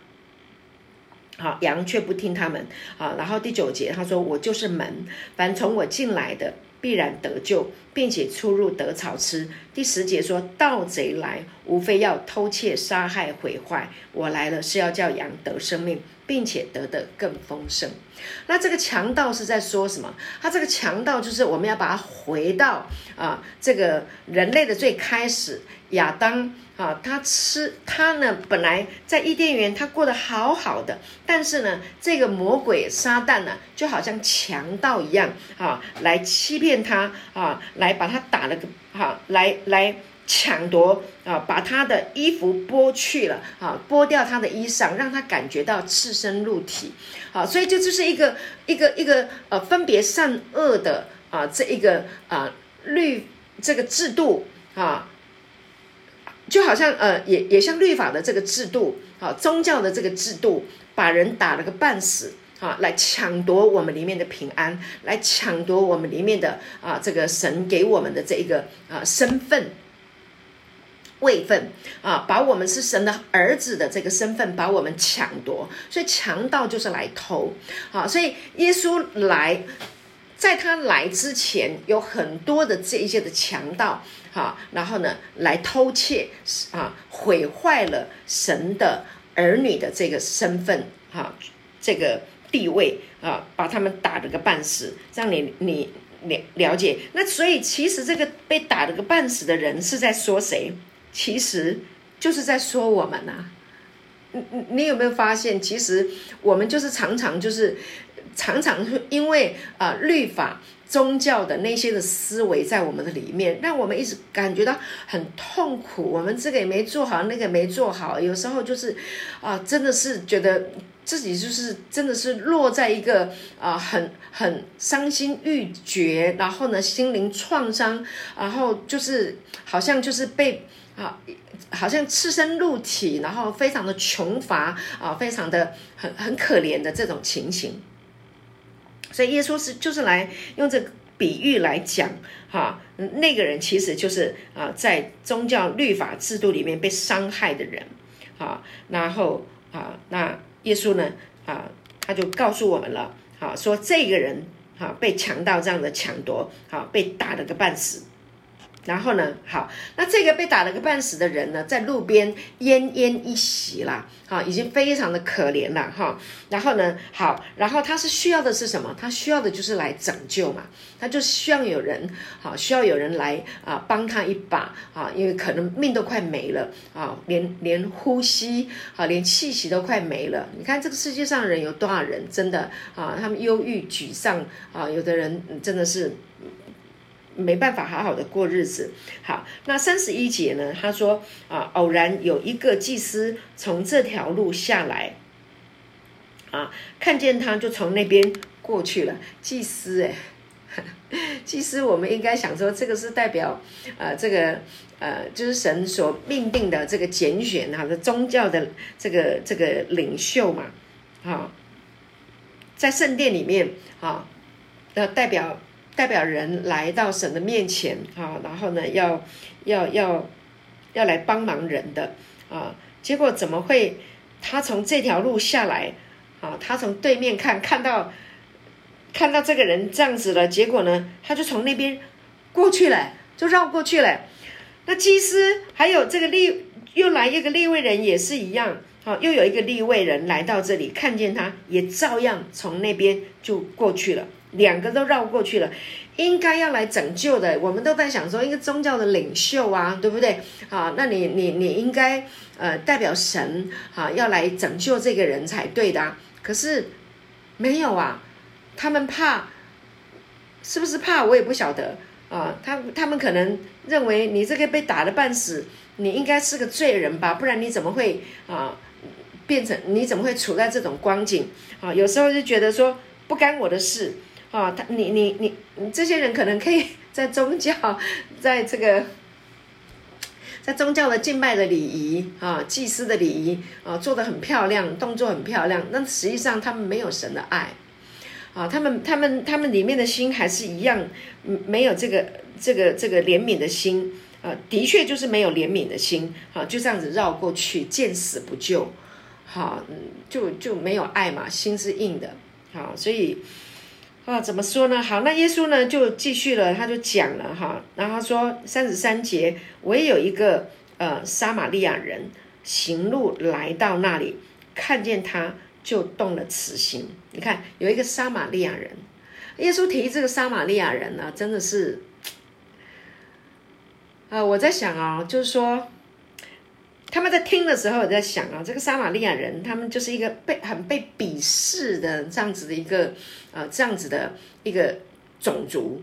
好，羊却不听他们啊。然后第九节他说：我就是门，凡从我进来的必然得救，并且出入得草吃。第十节说：盗贼来，无非要偷窃、杀害、毁坏。我来了是要叫羊得生命。”并且得的更丰盛。那这个强盗是在说什么？他这个强盗就是我们要把它回到啊，这个人类的最开始，亚当啊，他吃他呢，本来在伊甸园他过得好好的，但是呢，这个魔鬼撒旦呢，就好像强盗一样啊，来欺骗他啊，来把他打了个哈，来来。抢夺啊，把他的衣服剥去了啊，剥掉他的衣裳，让他感觉到赤身露体，好，所以这就是一个一个一个呃分别善恶的啊这一个啊律这个制度啊，就好像呃也也像律法的这个制度啊，宗教的这个制度，把人打了个半死啊，来抢夺我们里面的平安，来抢夺我们里面的啊这个神给我们的这一个啊身份。位分啊，把我们是神的儿子的这个身份，把我们抢夺，所以强盗就是来偷啊。所以耶稣来，在他来之前，有很多的这一些的强盗哈，然后呢来偷窃啊，毁坏了神的儿女的这个身份哈，这个地位啊，把他们打了个半死，让你你了了解。那所以其实这个被打了个半死的人是在说谁？其实就是在说我们呐，你你你有没有发现？其实我们就是常常就是常常因为啊律法宗教的那些的思维在我们的里面，让我们一直感觉到很痛苦。我们这个也没做好，那个也没做好，有时候就是啊，真的是觉得自己就是真的是落在一个啊很很伤心欲绝，然后呢心灵创伤，然后就是好像就是被。啊，好像赤身露体，然后非常的穷乏啊，非常的很很可怜的这种情形。所以耶稣是就是来用这比喻来讲，哈，那个人其实就是啊，在宗教律法制度里面被伤害的人，啊，然后啊，那耶稣呢，啊，他就告诉我们了，啊说这个人啊被强盗这样的抢夺，啊被打了个半死。然后呢？好，那这个被打了个半死的人呢，在路边奄奄一息啦，哈，已经非常的可怜了，哈。然后呢？好，然后他是需要的是什么？他需要的就是来拯救嘛，他就需要有人，好，需要有人来啊，帮他一把啊，因为可能命都快没了啊，连连呼吸啊，连气息都快没了。你看这个世界上人有多少人真的啊？他们忧郁、沮丧啊，有的人真的是。没办法好好的过日子。好，那三十一节呢？他说啊，偶然有一个祭司从这条路下来，啊，看见他就从那边过去了。祭司哎，祭司，我们应该想说，这个是代表呃，这个呃，就是神所命定的这个拣选哈的宗教的这个这个领袖嘛，啊，在圣殿里面啊，要代表。代表人来到神的面前啊，然后呢，要要要要来帮忙人的啊，结果怎么会他从这条路下来啊？他从对面看看到看到这个人这样子了，结果呢，他就从那边过去了，就绕过去了。那祭司还有这个立又来一个立位人也是一样，好，又有一个立位人来到这里，看见他也照样从那边就过去了。两个都绕过去了，应该要来拯救的，我们都在想说，一个宗教的领袖啊，对不对？啊，那你你你应该呃代表神啊，要来拯救这个人才对的。可是没有啊，他们怕，是不是怕？我也不晓得啊。他他们可能认为你这个被打的半死，你应该是个罪人吧？不然你怎么会啊变成？你怎么会处在这种光景啊？有时候就觉得说不干我的事。啊，他你你你你这些人可能可以 在宗教，在这个，在宗教的敬拜的礼仪啊，祭司的礼仪啊，做的很漂亮，动作很漂亮。那实际上他们没有神的爱，啊，他们他们他们里面的心还是一样，没有这个这个这个怜悯的心啊，的确就是没有怜悯的心啊，就这样子绕过去，见死不救，好，就就没有爱嘛，心是硬的，好，所以。啊，怎么说呢？好，那耶稣呢就继续了，他就讲了哈，然后他说三十三节，我也有一个呃撒玛利亚人行路来到那里，看见他就动了慈心。你看有一个撒玛利亚人，耶稣提这个撒玛利亚人呢，真的是，呃，我在想啊，就是说。他们在听的时候，也在想啊，这个撒玛利亚人，他们就是一个被很被鄙视的这样子的一个呃这样子的一个种族。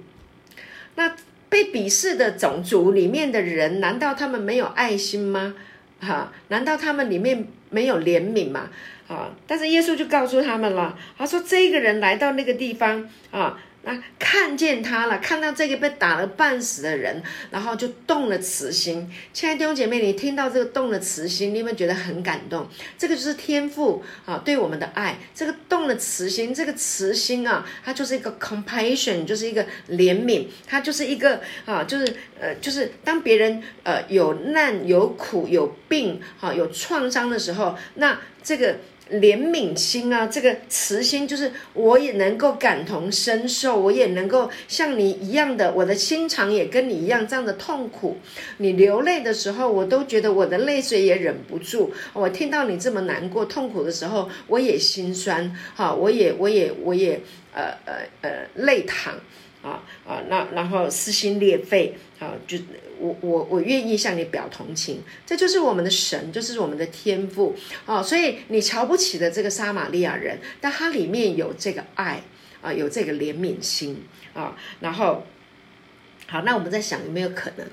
那被鄙视的种族里面的人，难道他们没有爱心吗？哈，难道他们里面没有怜悯吗？啊，但是耶稣就告诉他们了，他说这个人来到那个地方啊。那看见他了，看到这个被打了半死的人，然后就动了慈心。亲爱的弟兄姐妹，你听到这个动了慈心，你有没有觉得很感动？这个就是天赋啊，对我们的爱。这个动了慈心，这个慈心啊，它就是一个 compassion，就是一个怜悯，它就是一个啊，就是呃，就是当别人呃有难、有苦、有病、哈有创伤的时候，那这个。怜悯心啊，这个慈心就是我也能够感同身受，我也能够像你一样的，我的心肠也跟你一样这样的痛苦。你流泪的时候，我都觉得我的泪水也忍不住。我听到你这么难过、痛苦的时候，我也心酸。哈，我也，我也，我也，呃呃呃，泪淌。啊啊，那然后撕心裂肺啊，就我我我愿意向你表同情，这就是我们的神，就是我们的天赋哦。所以你瞧不起的这个撒玛利亚人，但他里面有这个爱啊，有这个怜悯心啊。然后好，那我们在想有没有可能？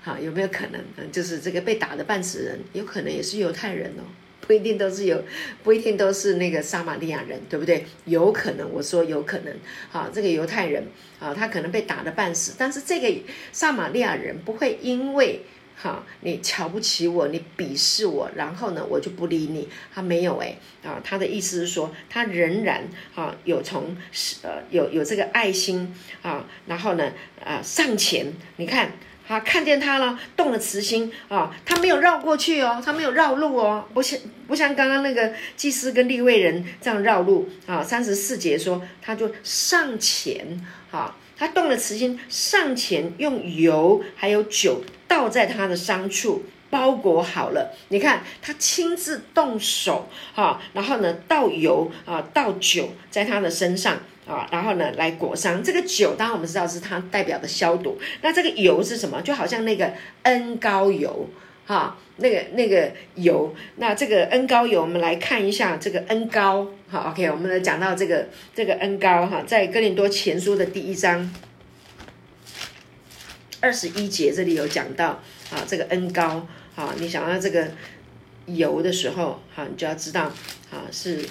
好，有没有可能？就是这个被打的半死人，有可能也是犹太人哦。不一定都是有，不一定都是那个撒玛利亚人，对不对？有可能，我说有可能。啊，这个犹太人啊，他可能被打的半死，但是这个撒玛利亚人不会因为哈你瞧不起我，你鄙视我，然后呢我就不理你。他没有哎啊，他的意思是说，他仍然啊有从呃有有这个爱心啊，然后呢啊上前，你看。啊，看见他了，动了慈心啊，他没有绕过去哦，他没有绕路哦，不像不像刚刚那个祭司跟立位人这样绕路啊。三十四节说，他就上前啊，他动了慈心，上前用油还有酒倒在他的伤处，包裹好了。你看他亲自动手哈，然后呢倒油啊，倒酒在他的身上。啊，然后呢，来裹伤这个酒，当然我们知道是它代表的消毒。那这个油是什么？就好像那个恩膏油，哈，那个那个油。那这个恩膏油，我们来看一下这个恩膏。好，OK，我们来讲到这个这个恩膏哈，在哥林多前书的第一章二十一节这里有讲到啊，这个恩膏。好，你想到这个油的时候，好，你就要知道啊，是。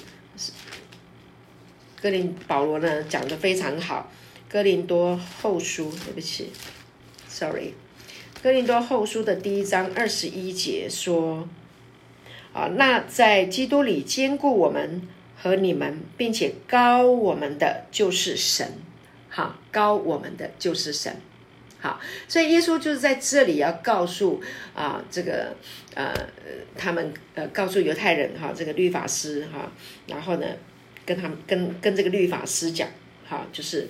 哥林保罗呢讲的非常好，《哥林多后书》对不起，sorry，《哥林多后书》的第一章二十一节说：“啊，那在基督里兼顾我们和你们，并且高我们的就是神，好，高我们的就是神，好，所以耶稣就是在这里要告诉啊，这个呃，他们呃，告诉犹太人哈，这个律法师哈，然后呢。”跟他们跟跟这个律法师讲，哈，就是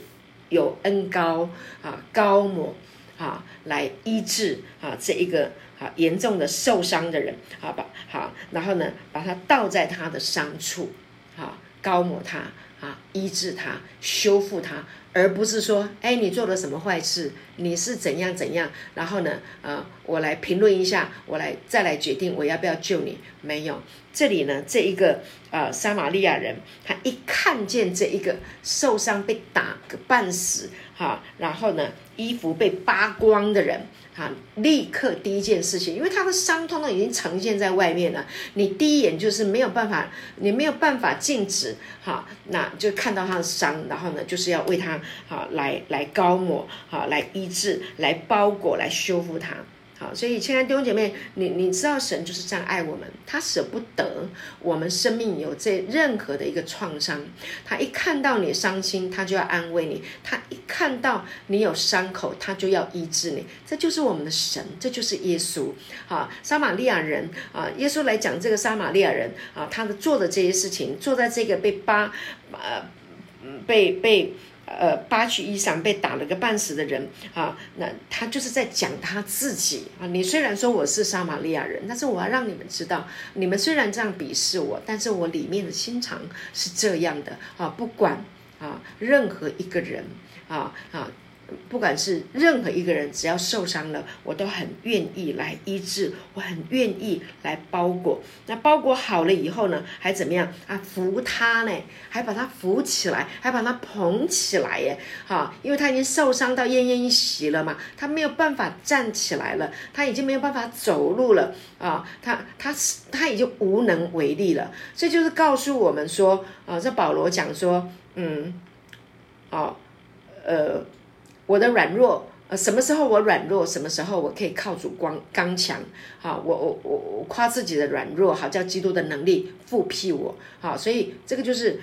有恩高啊高抹啊来医治啊这一个啊严重的受伤的人，好吧，好，然后呢把他倒在他的伤处，啊高抹他啊医治他修复他。而不是说，哎，你做了什么坏事？你是怎样怎样？然后呢，呃，我来评论一下，我来再来决定我要不要救你。没有，这里呢，这一个呃，撒玛利亚人，他一看见这一个受伤被打个半死，哈，然后呢，衣服被扒光的人。哈！立刻第一件事情，因为他的伤痛都已经呈现在外面了，你第一眼就是没有办法，你没有办法禁止，哈，那就看到他的伤，然后呢，就是要为他，哈来来高抹，哈来医治，来包裹，来修复他。好，所以亲爱的弟兄姐妹，你你知道神就是这样爱我们，他舍不得我们生命有这任何的一个创伤，他一看到你伤心，他就要安慰你；他一看到你有伤口，他就要医治你。这就是我们的神，这就是耶稣。好，撒玛利亚人啊，耶稣来讲这个撒玛利亚人啊，他的做的这些事情，坐在这个被扒，呃，被被。呃，八曲衣裳被打了个半死的人啊，那他就是在讲他自己啊。你虽然说我是撒玛利亚人，但是我要让你们知道，你们虽然这样鄙视我，但是我里面的心肠是这样的啊。不管啊，任何一个人啊啊。不管是任何一个人，只要受伤了，我都很愿意来医治，我很愿意来包裹。那包裹好了以后呢，还怎么样啊？扶他呢，还把他扶起来，还把他捧起来耶！哈，因为他已经受伤到奄奄一息了嘛，他没有办法站起来了，他已经没有办法走路了啊，他他他已经无能为力了。这就是告诉我们说啊，这保罗讲说，嗯，哦，呃。我的软弱，呃，什么时候我软弱，什么时候我可以靠主光刚强，好，我我我我夸自己的软弱，好叫基督的能力复辟我，好，所以这个就是。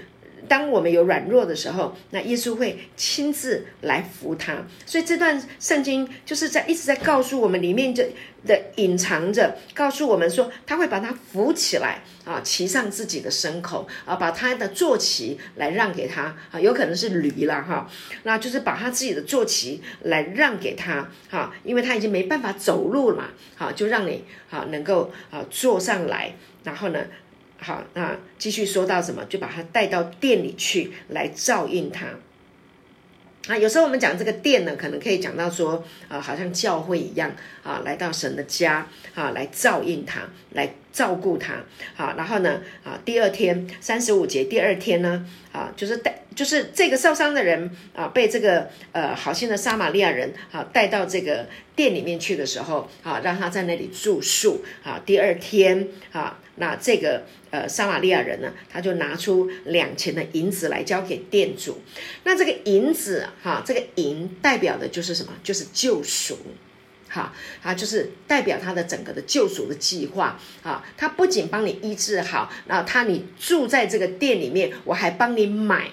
当我们有软弱的时候，那耶稣会亲自来扶他。所以这段圣经就是在一直在告诉我们里面就的隐藏着，告诉我们说他会把他扶起来啊，骑上自己的牲口啊，把他的坐骑来让给他啊，有可能是驴了哈，那就是把他自己的坐骑来让给他哈，因为他已经没办法走路了嘛，好，就让你啊能够啊坐上来，然后呢。好，那继续说到什么，就把他带到店里去，来照应他。啊，有时候我们讲这个店呢，可能可以讲到说，啊，好像教会一样，啊，来到神的家，啊，来照应他，来照顾他。好，然后呢，啊，第二天三十五节，第二天呢，啊，就是带，就是这个受伤的人，啊，被这个呃好心的撒玛利亚人，啊，带到这个店里面去的时候，啊，让他在那里住宿。啊，第二天，啊。那这个呃，撒玛利亚人呢，他就拿出两钱的银子来交给店主。那这个银子哈，这个银代表的就是什么？就是救赎，哈啊，就是代表他的整个的救赎的计划啊。他不仅帮你医治好，然后他你住在这个店里面，我还帮你买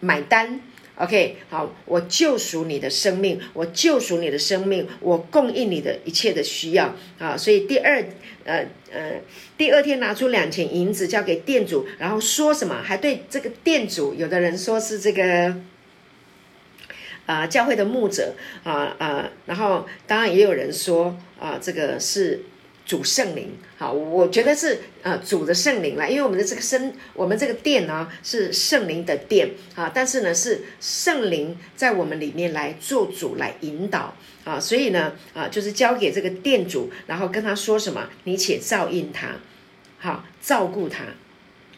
买单 OK，好，我救赎你的生命，我救赎你的生命，我供应你的一切的需要啊！所以第二，呃呃，第二天拿出两钱银子交给店主，然后说什么？还对这个店主，有的人说是这个，啊，教会的牧者啊啊，然后当然也有人说啊，这个是。主圣灵，好，我觉得是呃主的圣灵啦，因为我们的这个身，我们这个殿呢是圣灵的殿啊，但是呢是圣灵在我们里面来做主来引导啊，所以呢啊就是交给这个店主，然后跟他说什么，你且照应他，好照顾他，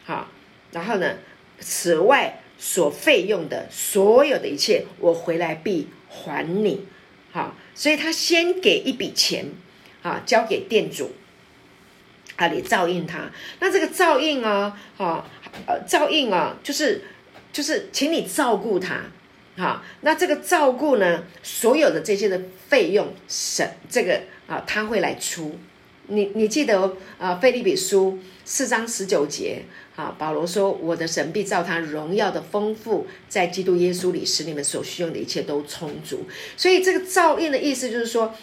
好，然后呢此外所费用的所有的一切，我回来必还你，好，所以他先给一笔钱。啊，交给店主，啊，你照应他。那这个照应啊，哈，呃，照应啊，就是就是，请你照顾他，哈。那这个照顾呢，所有的这些的费用，神这个啊，他会来出。你你记得啊，《菲利比书》四章十九节啊，保罗说：“我的神必照他荣耀的丰富，在基督耶稣里，使你们所需用的一切都充足。”所以这个照应的意思就是说。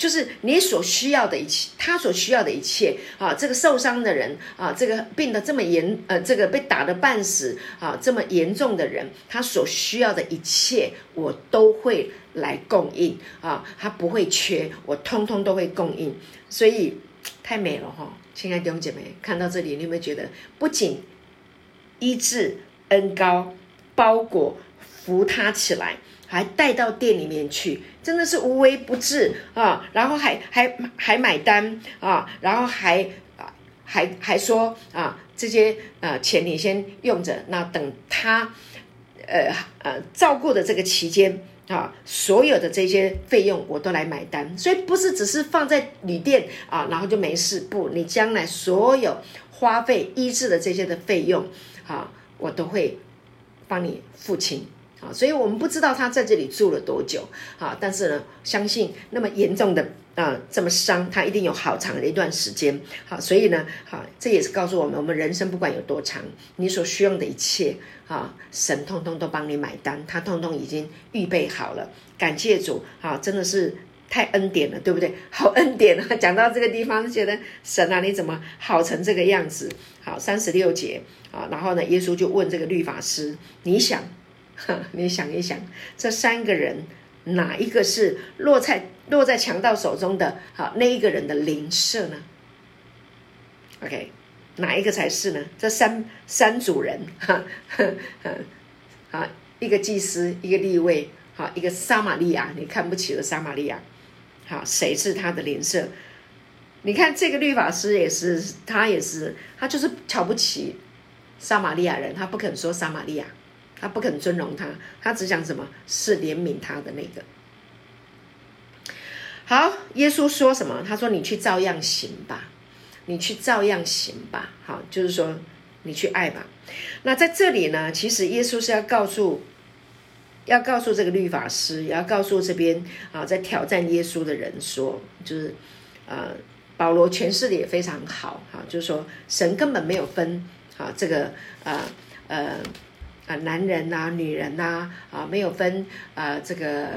就是你所需要的一切，他所需要的一切啊，这个受伤的人啊，这个病得这么严，呃，这个被打得半死啊，这么严重的人，他所需要的一切，我都会来供应啊，他不会缺，我通通都会供应，所以太美了哈，亲爱的弟兄姐妹，看到这里，你有没有觉得不仅医治恩高包裹扶他起来？还带到店里面去，真的是无微不至啊！然后还还还买单啊！然后还还还说啊，这些呃钱你先用着，那等他呃呃照顾的这个期间啊，所有的这些费用我都来买单。所以不是只是放在旅店啊，然后就没事。不，你将来所有花费医治的这些的费用啊，我都会帮你付清。啊，所以我们不知道他在这里住了多久，啊，但是呢，相信那么严重的啊，这么伤，他一定有好长的一段时间，好，所以呢，好，这也是告诉我们，我们人生不管有多长，你所需要的一切，啊，神通通都帮你买单，他通通已经预备好了，感谢主，啊，真的是太恩典了，对不对？好恩典啊！讲到这个地方，觉得神啊，你怎么好成这个样子？好，三十六节，啊，然后呢，耶稣就问这个律法师，你想？你想一想，这三个人哪一个是落在落在强盗手中的？好，那一个人的灵舍呢？OK，哪一个才是呢？这三三组人，哈，啊，一个祭司，一个立位，好，一个撒玛利亚，你看不起的撒玛利亚，好，谁是他的灵舍？你看这个律法师也是，他也是，他就是瞧不起撒玛利亚人，他不肯说撒玛利亚。他不肯尊荣他，他只想什么？是怜悯他的那个。好，耶稣说什么？他说：“你去照样行吧，你去照样行吧。”好，就是说你去爱吧。那在这里呢，其实耶稣是要告诉，要告诉这个律法师，也要告诉这边啊，在挑战耶稣的人说，就是呃，保罗诠释的也非常好哈，就是说神根本没有分啊，这个呃呃。啊，男人呐，女人呐，啊，没有分啊，这个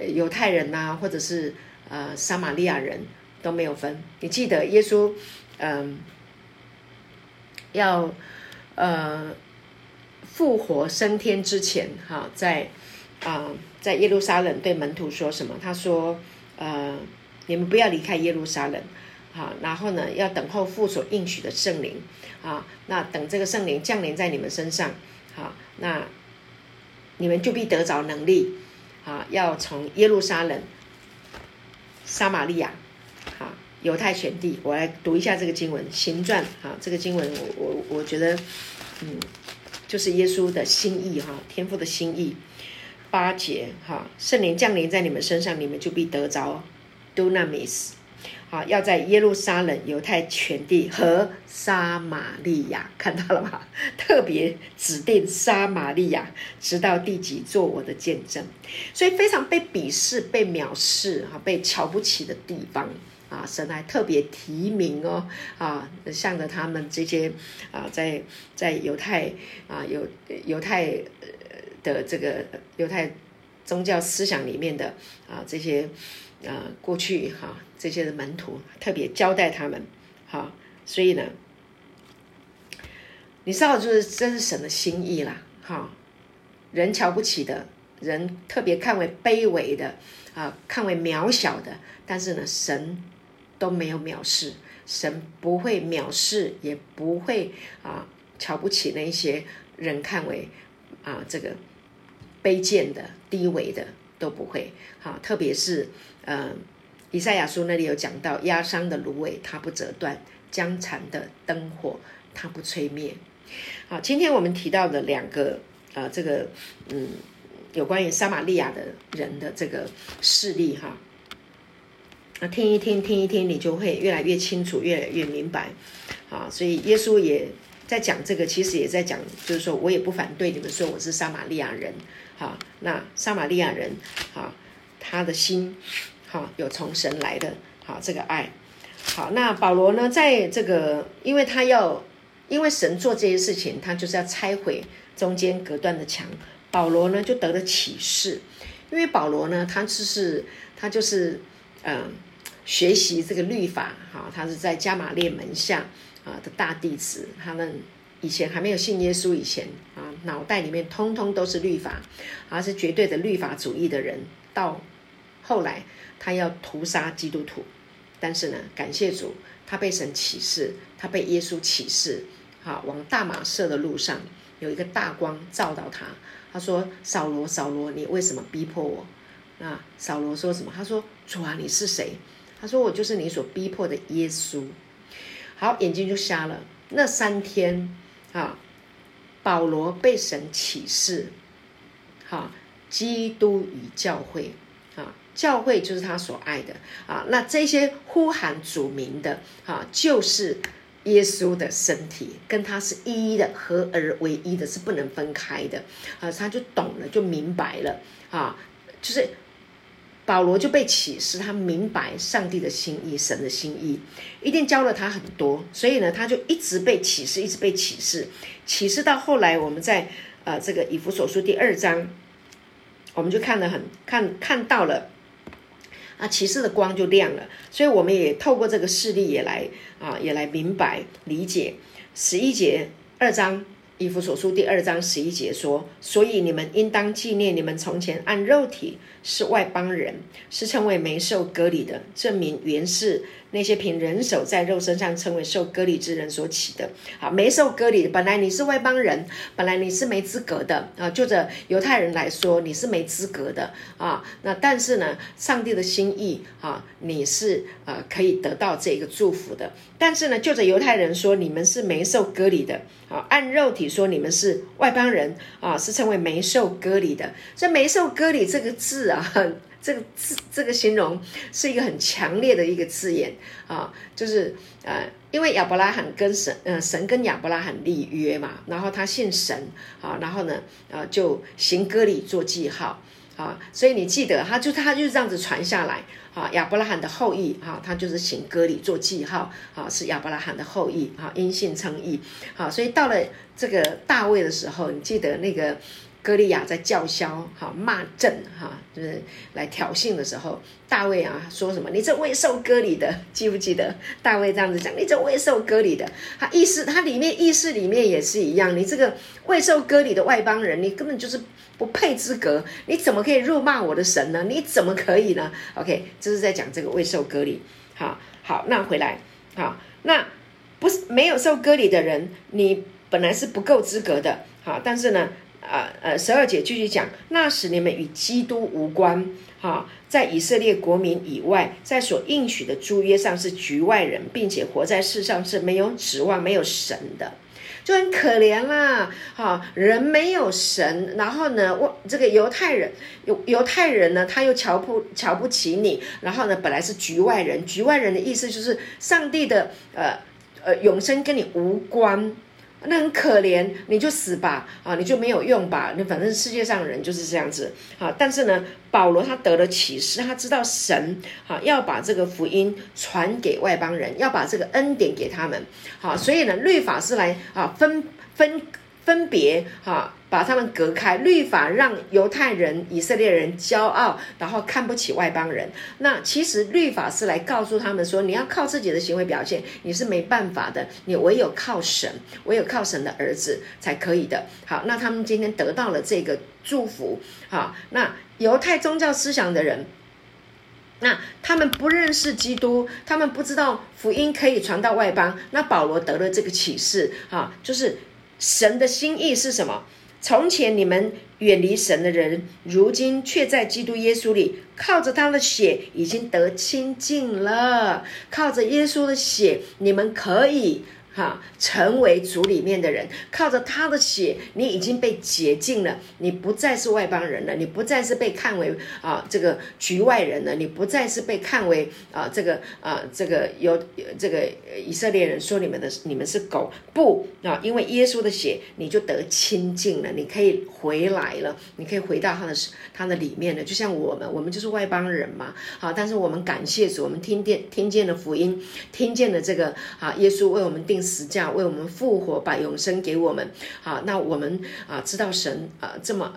犹太人呐，或者是呃撒玛利亚人都没有分。你记得耶稣，嗯，要呃复活升天之前，哈，在啊在耶路撒冷对门徒说什么？他说，呃，你们不要离开耶路撒冷，好，然后呢，要等候父所应许的圣灵，啊，那等这个圣灵降临在你们身上。那你们就必得着能力，啊，要从耶路撒冷、撒玛利亚，好，犹太全地，我来读一下这个经文，行传，好，这个经文我我我觉得，嗯，就是耶稣的心意哈，天父的心意，八节哈，圣灵降临在你们身上，你们就必得着 dunamis。好，要在耶路撒冷、犹太全地和撒玛利亚看到了吗？特别指定撒玛利亚，直到地极做我的见证。所以非常被鄙视、被藐视、哈、被瞧不起的地方啊，神还特别提名哦啊，向着他们这些啊，在在犹太啊犹犹太的这个犹太宗教思想里面的啊这些啊过去哈这些的门徒特别交代他们哈，所以呢，你知道就是这是神的心意啦哈，人瞧不起的人特别看为卑微的啊看为渺小的，但是呢神都没有藐视，神不会藐视，也不会啊瞧不起那些人看为啊这个。卑贱的、低微的都不会好，特别是呃，以赛亚书那里有讲到，压伤的芦苇它不折断，将残的灯火它不吹灭。好，今天我们提到的两个啊，这个嗯，有关于撒玛利亚的人的这个事例哈，那，听一听，听一听，你就会越来越清楚，越来越明白。啊，所以耶稣也在讲这个，其实也在讲，就是说我也不反对你们说我是撒玛利亚人。好，那撒玛利亚人，好，他的心，好，有从神来的，好，这个爱，好，那保罗呢，在这个，因为他要，因为神做这些事情，他就是要拆毁中间隔断的墙，保罗呢就得了启示，因为保罗呢，他就是他就是，嗯，学习这个律法，哈，他是在加玛列门下啊的大弟子，他们。以前还没有信耶稣以前啊，脑袋里面通通都是律法，而是绝对的律法主义的人。到后来，他要屠杀基督徒，但是呢，感谢主，他被神启示，他被耶稣启示，好，往大马色的路上有一个大光照到他。他说：“扫罗，扫罗，你为什么逼迫我？”那扫罗说什么？他说：“主啊，你是谁？”他说：“我就是你所逼迫的耶稣。”好，眼睛就瞎了。那三天。啊，保罗被神启示，哈，基督与教会，教会就是他所爱的，啊，那这些呼喊主名的，啊，就是耶稣的身体，跟他是一一的，合而为一的，是不能分开的，啊，他就懂了，就明白了，啊，就是。保罗就被启示，他明白上帝的心意，神的心意，一定教了他很多，所以呢，他就一直被启示，一直被启示，启示到后来，我们在呃这个以弗所书第二章，我们就看得很看看到了，啊，启示的光就亮了，所以我们也透过这个事例也来啊，也来明白理解十一节二章。以弗所书第二章十一节说：“所以你们应当纪念你们从前按肉体是外邦人，是称为没受割礼的，证明原是。”那些凭人手在肉身上称为受割礼之人所起的，好没受割礼，本来你是外邦人，本来你是没资格的啊。就着犹太人来说，你是没资格的啊。那但是呢，上帝的心意啊，你是呃可以得到这个祝福的。但是呢，就着犹太人说，你们是没受割礼的啊。按肉体说，你们是外邦人啊，是称为没受割礼的。这没受割礼这个字啊。这个字，这个形容是一个很强烈的一个字眼啊，就是呃，因为亚伯拉罕跟神，呃，神跟亚伯拉罕立约嘛，然后他信神啊，然后呢，呃，就行割礼做记号啊，所以你记得，他就他就是这样子传下来啊，亚伯拉罕的后裔啊，他就是行割礼做记号啊，是亚伯拉罕的后裔啊，因信称义啊，所以到了这个大卫的时候，你记得那个。歌利亚在叫嚣，哈骂阵，哈就是来挑衅的时候，大卫啊说什么？你这未受割礼的，记不记得？大卫这样子讲，你这未受割礼的，他意思，他里面意思里面也是一样，你这个未受割礼的外邦人，你根本就是不配资格，你怎么可以辱骂我的神呢？你怎么可以呢？OK，这是在讲这个未受割礼，好好，那回来，好，那不是没有受割礼的人，你本来是不够资格的，好，但是呢？啊呃，十二节继续讲，那时你们与基督无关，哈，在以色列国民以外，在所应许的租约上是局外人，并且活在世上是没有指望、没有神的，就很可怜啦，哈，人没有神，然后呢，我这个犹太人，犹犹太人呢，他又瞧不瞧不起你，然后呢，本来是局外人，局外人的意思就是上帝的呃呃永生跟你无关。那很可怜，你就死吧，啊，你就没有用吧？你反正世界上人就是这样子，好。但是呢，保罗他得了启示，他知道神啊要把这个福音传给外邦人，要把这个恩典给他们，好，所以呢，律法是来啊分分分别哈，把他们隔开。律法让犹太人、以色列人骄傲，然后看不起外邦人。那其实律法是来告诉他们说，你要靠自己的行为表现，你是没办法的，你唯有靠神，唯有靠神的儿子才可以的。好，那他们今天得到了这个祝福。好，那犹太宗教思想的人。那他们不认识基督，他们不知道福音可以传到外邦。那保罗得了这个启示，哈，就是神的心意是什么？从前你们远离神的人，如今却在基督耶稣里，靠着他的血已经得清净了。靠着耶稣的血，你们可以。哈，成为主里面的人，靠着他的血，你已经被洁净了，你不再是外邦人了，你不再是被看为啊这个局外人了，你不再是被看为啊这个啊这个有这个以色列人说你们的你们是狗不啊，因为耶稣的血，你就得清净了，你可以回来了，你可以回到他的他的里面了，就像我们，我们就是外邦人嘛，好，但是我们感谢主，我们听见听见了福音，听见了这个啊耶稣为我们定。实价为我们复活，把永生给我们。好，那我们啊，知道神啊这么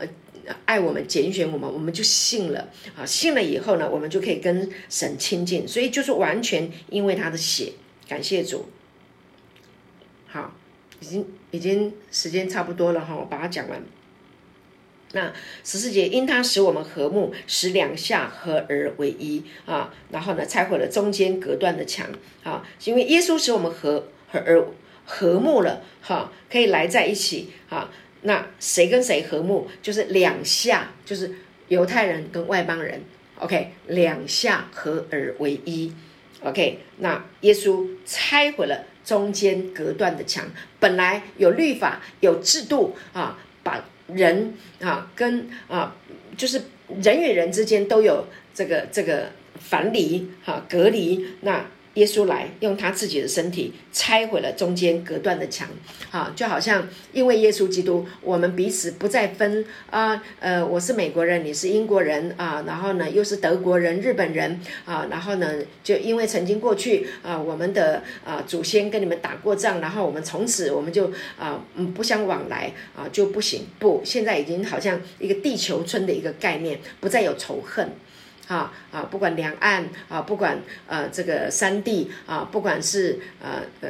爱我们，拣选我们，我们就信了。啊，信了以后呢，我们就可以跟神亲近。所以就是完全因为他的血，感谢主。好，已经已经时间差不多了哈，我把它讲完。那十四节，因他使我们和睦，使两下合而为一啊，然后呢，拆毁了中间隔断的墙啊，因为耶稣使我们和。和而和睦了，哈，可以来在一起，哈。那谁跟谁和睦？就是两下，就是犹太人跟外邦人，OK，两下合而为一，OK。那耶稣拆毁了中间隔断的墙，本来有律法有制度啊，把人啊跟啊，就是人与人之间都有这个这个樊篱哈隔离那。耶稣来用他自己的身体拆毁了中间隔断的墙，啊，就好像因为耶稣基督，我们彼此不再分啊，呃，我是美国人，你是英国人啊，然后呢又是德国人、日本人啊，然后呢就因为曾经过去啊，我们的啊祖先跟你们打过仗，然后我们从此我们就啊嗯不相往来啊就不行，不，现在已经好像一个地球村的一个概念，不再有仇恨。啊啊，不管两岸啊，不管呃这个三地啊，不管是呃呃。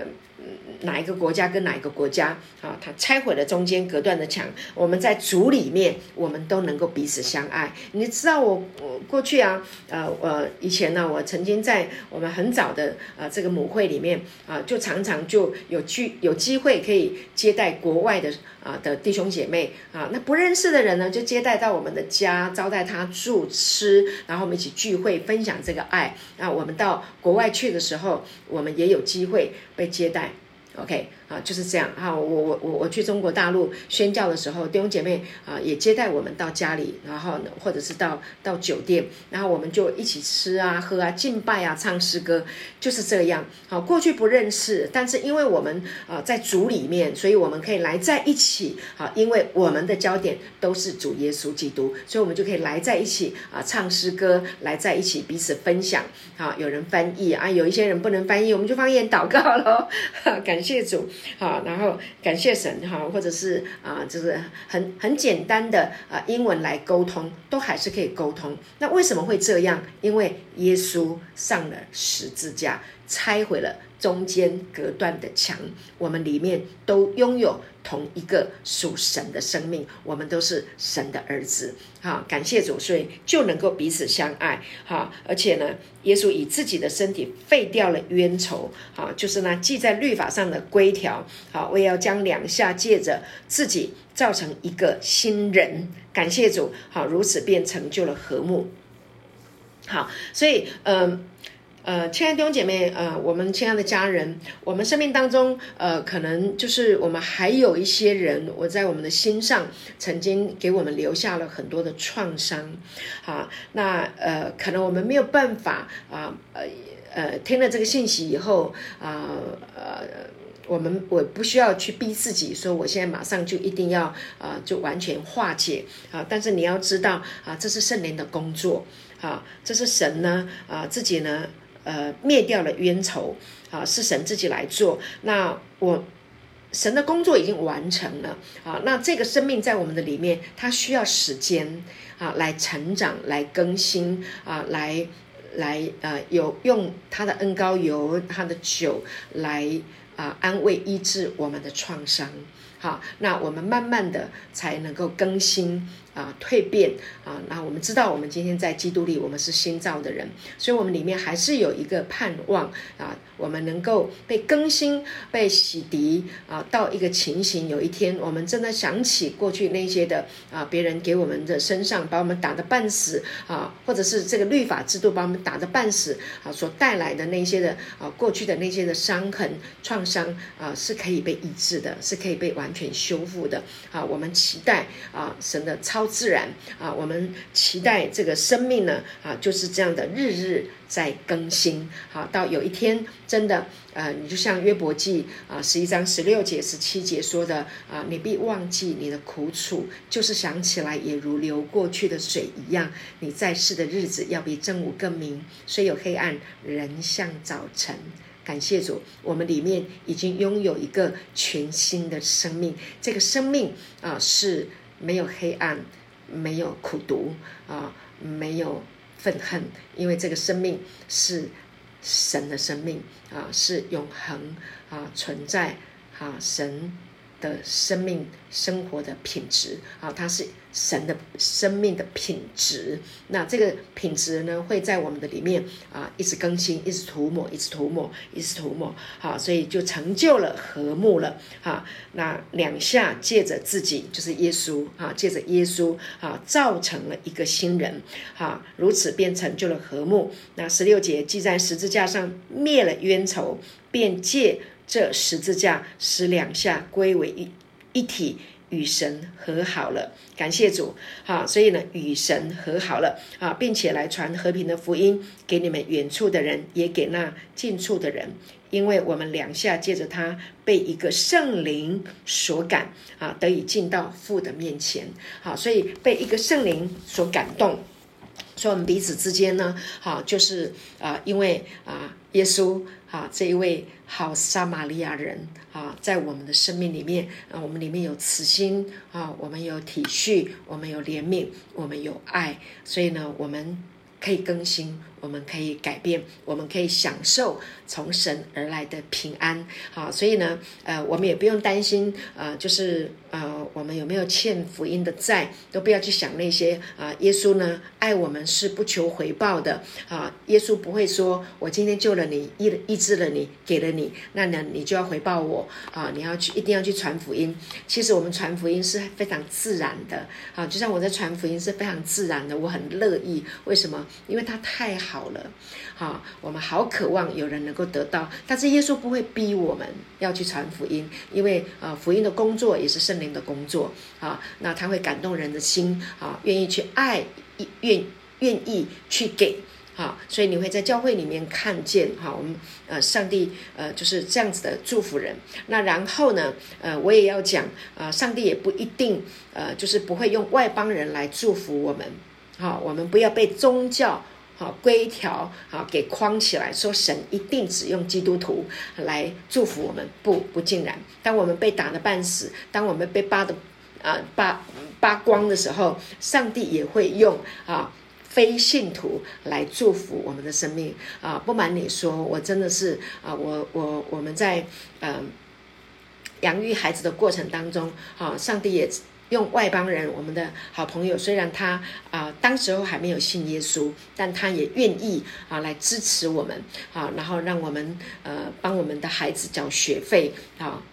哪一个国家跟哪一个国家啊？他拆毁了中间隔断的墙。我们在主里面，我们都能够彼此相爱。你知道我我过去啊，呃呃，以前呢，我曾经在我们很早的呃这个母会里面啊，就常常就有聚有机会可以接待国外的啊的弟兄姐妹啊。那不认识的人呢，就接待到我们的家，招待他住吃，然后我们一起聚会分享这个爱。那我们到国外去的时候，我们也有机会被接待。Okay 啊，就是这样啊。我我我我去中国大陆宣教的时候，弟兄姐妹啊也接待我们到家里，然后呢，或者是到到酒店，然后我们就一起吃啊、喝啊、敬拜啊、唱诗歌，就是这样。好，过去不认识，但是因为我们啊在主里面，所以我们可以来在一起。好，因为我们的焦点都是主耶稣基督，所以我们就可以来在一起啊，唱诗歌，来在一起彼此分享。好，有人翻译啊，有一些人不能翻译，我们就方言祷告喽。感。感谢主，好，然后感谢神，哈，或者是啊，就是很很简单的啊，英文来沟通，都还是可以沟通。那为什么会这样？因为耶稣上了十字架，拆毁了。中间隔断的墙，我们里面都拥有同一个属神的生命，我们都是神的儿子。好，感谢主，所以就能够彼此相爱。好，而且呢，耶稣以自己的身体废掉了冤仇。好，就是呢记在律法上的规条。好，我也要将两下借着自己造成一个新人。感谢主，好，如此便成就了和睦。好，所以嗯。呃亲爱的弟兄姐妹，呃，我们亲爱的家人，我们生命当中，呃，可能就是我们还有一些人，我在我们的心上曾经给我们留下了很多的创伤，好，那呃，可能我们没有办法啊，呃呃，听了这个信息以后啊，呃，我们我不需要去逼自己说，我现在马上就一定要啊，就完全化解啊，但是你要知道啊，这是圣灵的工作，啊，这是神呢啊自己呢。呃，灭掉了冤仇，啊，是神自己来做。那我神的工作已经完成了啊，那这个生命在我们的里面，它需要时间啊来成长、来更新啊，来来呃有用他的恩膏油、他的酒来啊安慰医治我们的创伤。好，那我们慢慢的才能够更新。啊，蜕变啊！那我们知道，我们今天在基督里，我们是新造的人，所以，我们里面还是有一个盼望啊，我们能够被更新、被洗涤啊，到一个情形，有一天，我们真的想起过去那些的啊，别人给我们的身上把我们打的半死啊，或者是这个律法制度把我们打的半死啊，所带来的那些的啊，过去的那些的伤痕、创伤啊，是可以被医治的，是可以被完全修复的啊！我们期待啊，神的。超自然啊！我们期待这个生命呢啊，就是这样的日日在更新。好，到有一天真的呃，你就像约伯记啊十一章十六节十七节说的啊，你必忘记你的苦楚，就是想起来也如流过去的水一样。你在世的日子要比正午更明，虽有黑暗，仍像早晨。感谢主，我们里面已经拥有一个全新的生命。这个生命啊是。没有黑暗，没有苦毒啊，没有愤恨，因为这个生命是神的生命啊，是永恒啊存在啊神的生命生活的品质啊，它是。神的生命的品质，那这个品质呢，会在我们的里面啊，一直更新，一直涂抹，一直涂抹，一直涂抹，好，所以就成就了和睦了，哈。那两下借着自己，就是耶稣啊，借着耶稣啊，造成了一个新人，哈，如此便成就了和睦。那十六节记在十字架上灭了冤仇，便借这十字架使两下归为一一体。与神和好了，感谢主，哈，所以呢，与神和好了啊，并且来传和平的福音给你们远处的人，也给那近处的人，因为我们两下借着他被一个圣灵所感啊，得以进到父的面前，好，所以被一个圣灵所感动，所以我们彼此之间呢，好，就是啊，因为啊，耶稣。啊，这一位好撒玛利亚人啊，在我们的生命里面啊，我们里面有慈心啊，我们有体恤，我们有怜悯，我们有爱，所以呢，我们可以更新。我们可以改变，我们可以享受从神而来的平安，好，所以呢，呃，我们也不用担心，呃，就是呃，我们有没有欠福音的债，都不要去想那些啊。耶稣呢，爱我们是不求回报的，啊，耶稣不会说，我今天救了你，医医治了你，给了你，那呢，你就要回报我，啊，你要去一定要去传福音。其实我们传福音是非常自然的，啊，就像我在传福音是非常自然的，我很乐意。为什么？因为它太好。了，好，我们好渴望有人能够得到，但是耶稣不会逼我们要去传福音，因为啊，福音的工作也是圣灵的工作啊，那他会感动人的心啊，愿意去爱，愿愿意去给，啊，所以你会在教会里面看见，哈，我们呃，上帝呃就是这样子的祝福人。那然后呢，呃，我也要讲啊，上帝也不一定呃，就是不会用外邦人来祝福我们，好，我们不要被宗教。好规条，好给框起来，说神一定只用基督徒来祝福我们，不不尽然。当我们被打的半死，当我们被扒的啊扒扒光的时候，上帝也会用啊非信徒来祝福我们的生命啊。不瞒你说，我真的是啊，我我我们在嗯养育孩子的过程当中，啊，上帝也。用外邦人，我们的好朋友，虽然他啊，当时候还没有信耶稣，但他也愿意啊来支持我们啊，然后让我们呃帮我们的孩子缴学费啊，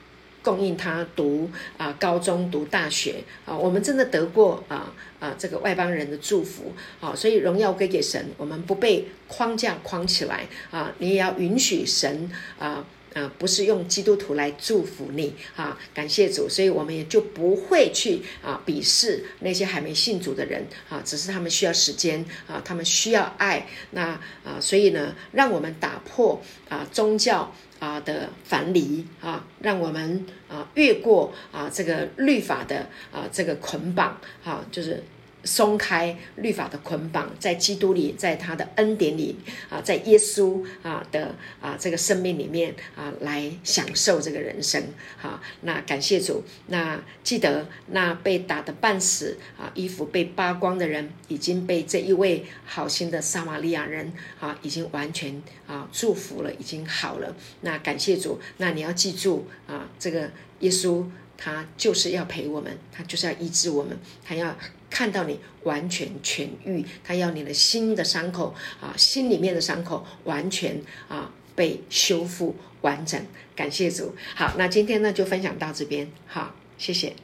供应他读啊高中读大学啊，我们真的得过啊啊这个外邦人的祝福啊，所以荣耀归给神，我们不被框架框起来啊，你也要允许神啊。啊，不是用基督徒来祝福你啊！感谢主，所以我们也就不会去啊鄙视那些还没信主的人啊，只是他们需要时间啊，他们需要爱。那啊，所以呢，让我们打破啊宗教啊的樊篱啊，让我们啊越过啊这个律法的啊这个捆绑啊，就是松开律法的捆绑，在基督里，在他的恩典里啊，在耶稣啊的啊这个生命里面啊，来享受这个人生。好，那感谢主。那记得那被打的半死啊，衣服被扒光的人，已经被这一位好心的撒玛利亚人啊，已经完全啊祝福了，已经好了。那感谢主。那你要记住啊，这个耶稣。他就是要陪我们，他就是要医治我们，他要看到你完全痊愈，他要你的心的伤口啊，心里面的伤口完全啊被修复完整。感谢主，好，那今天呢就分享到这边，好，谢谢。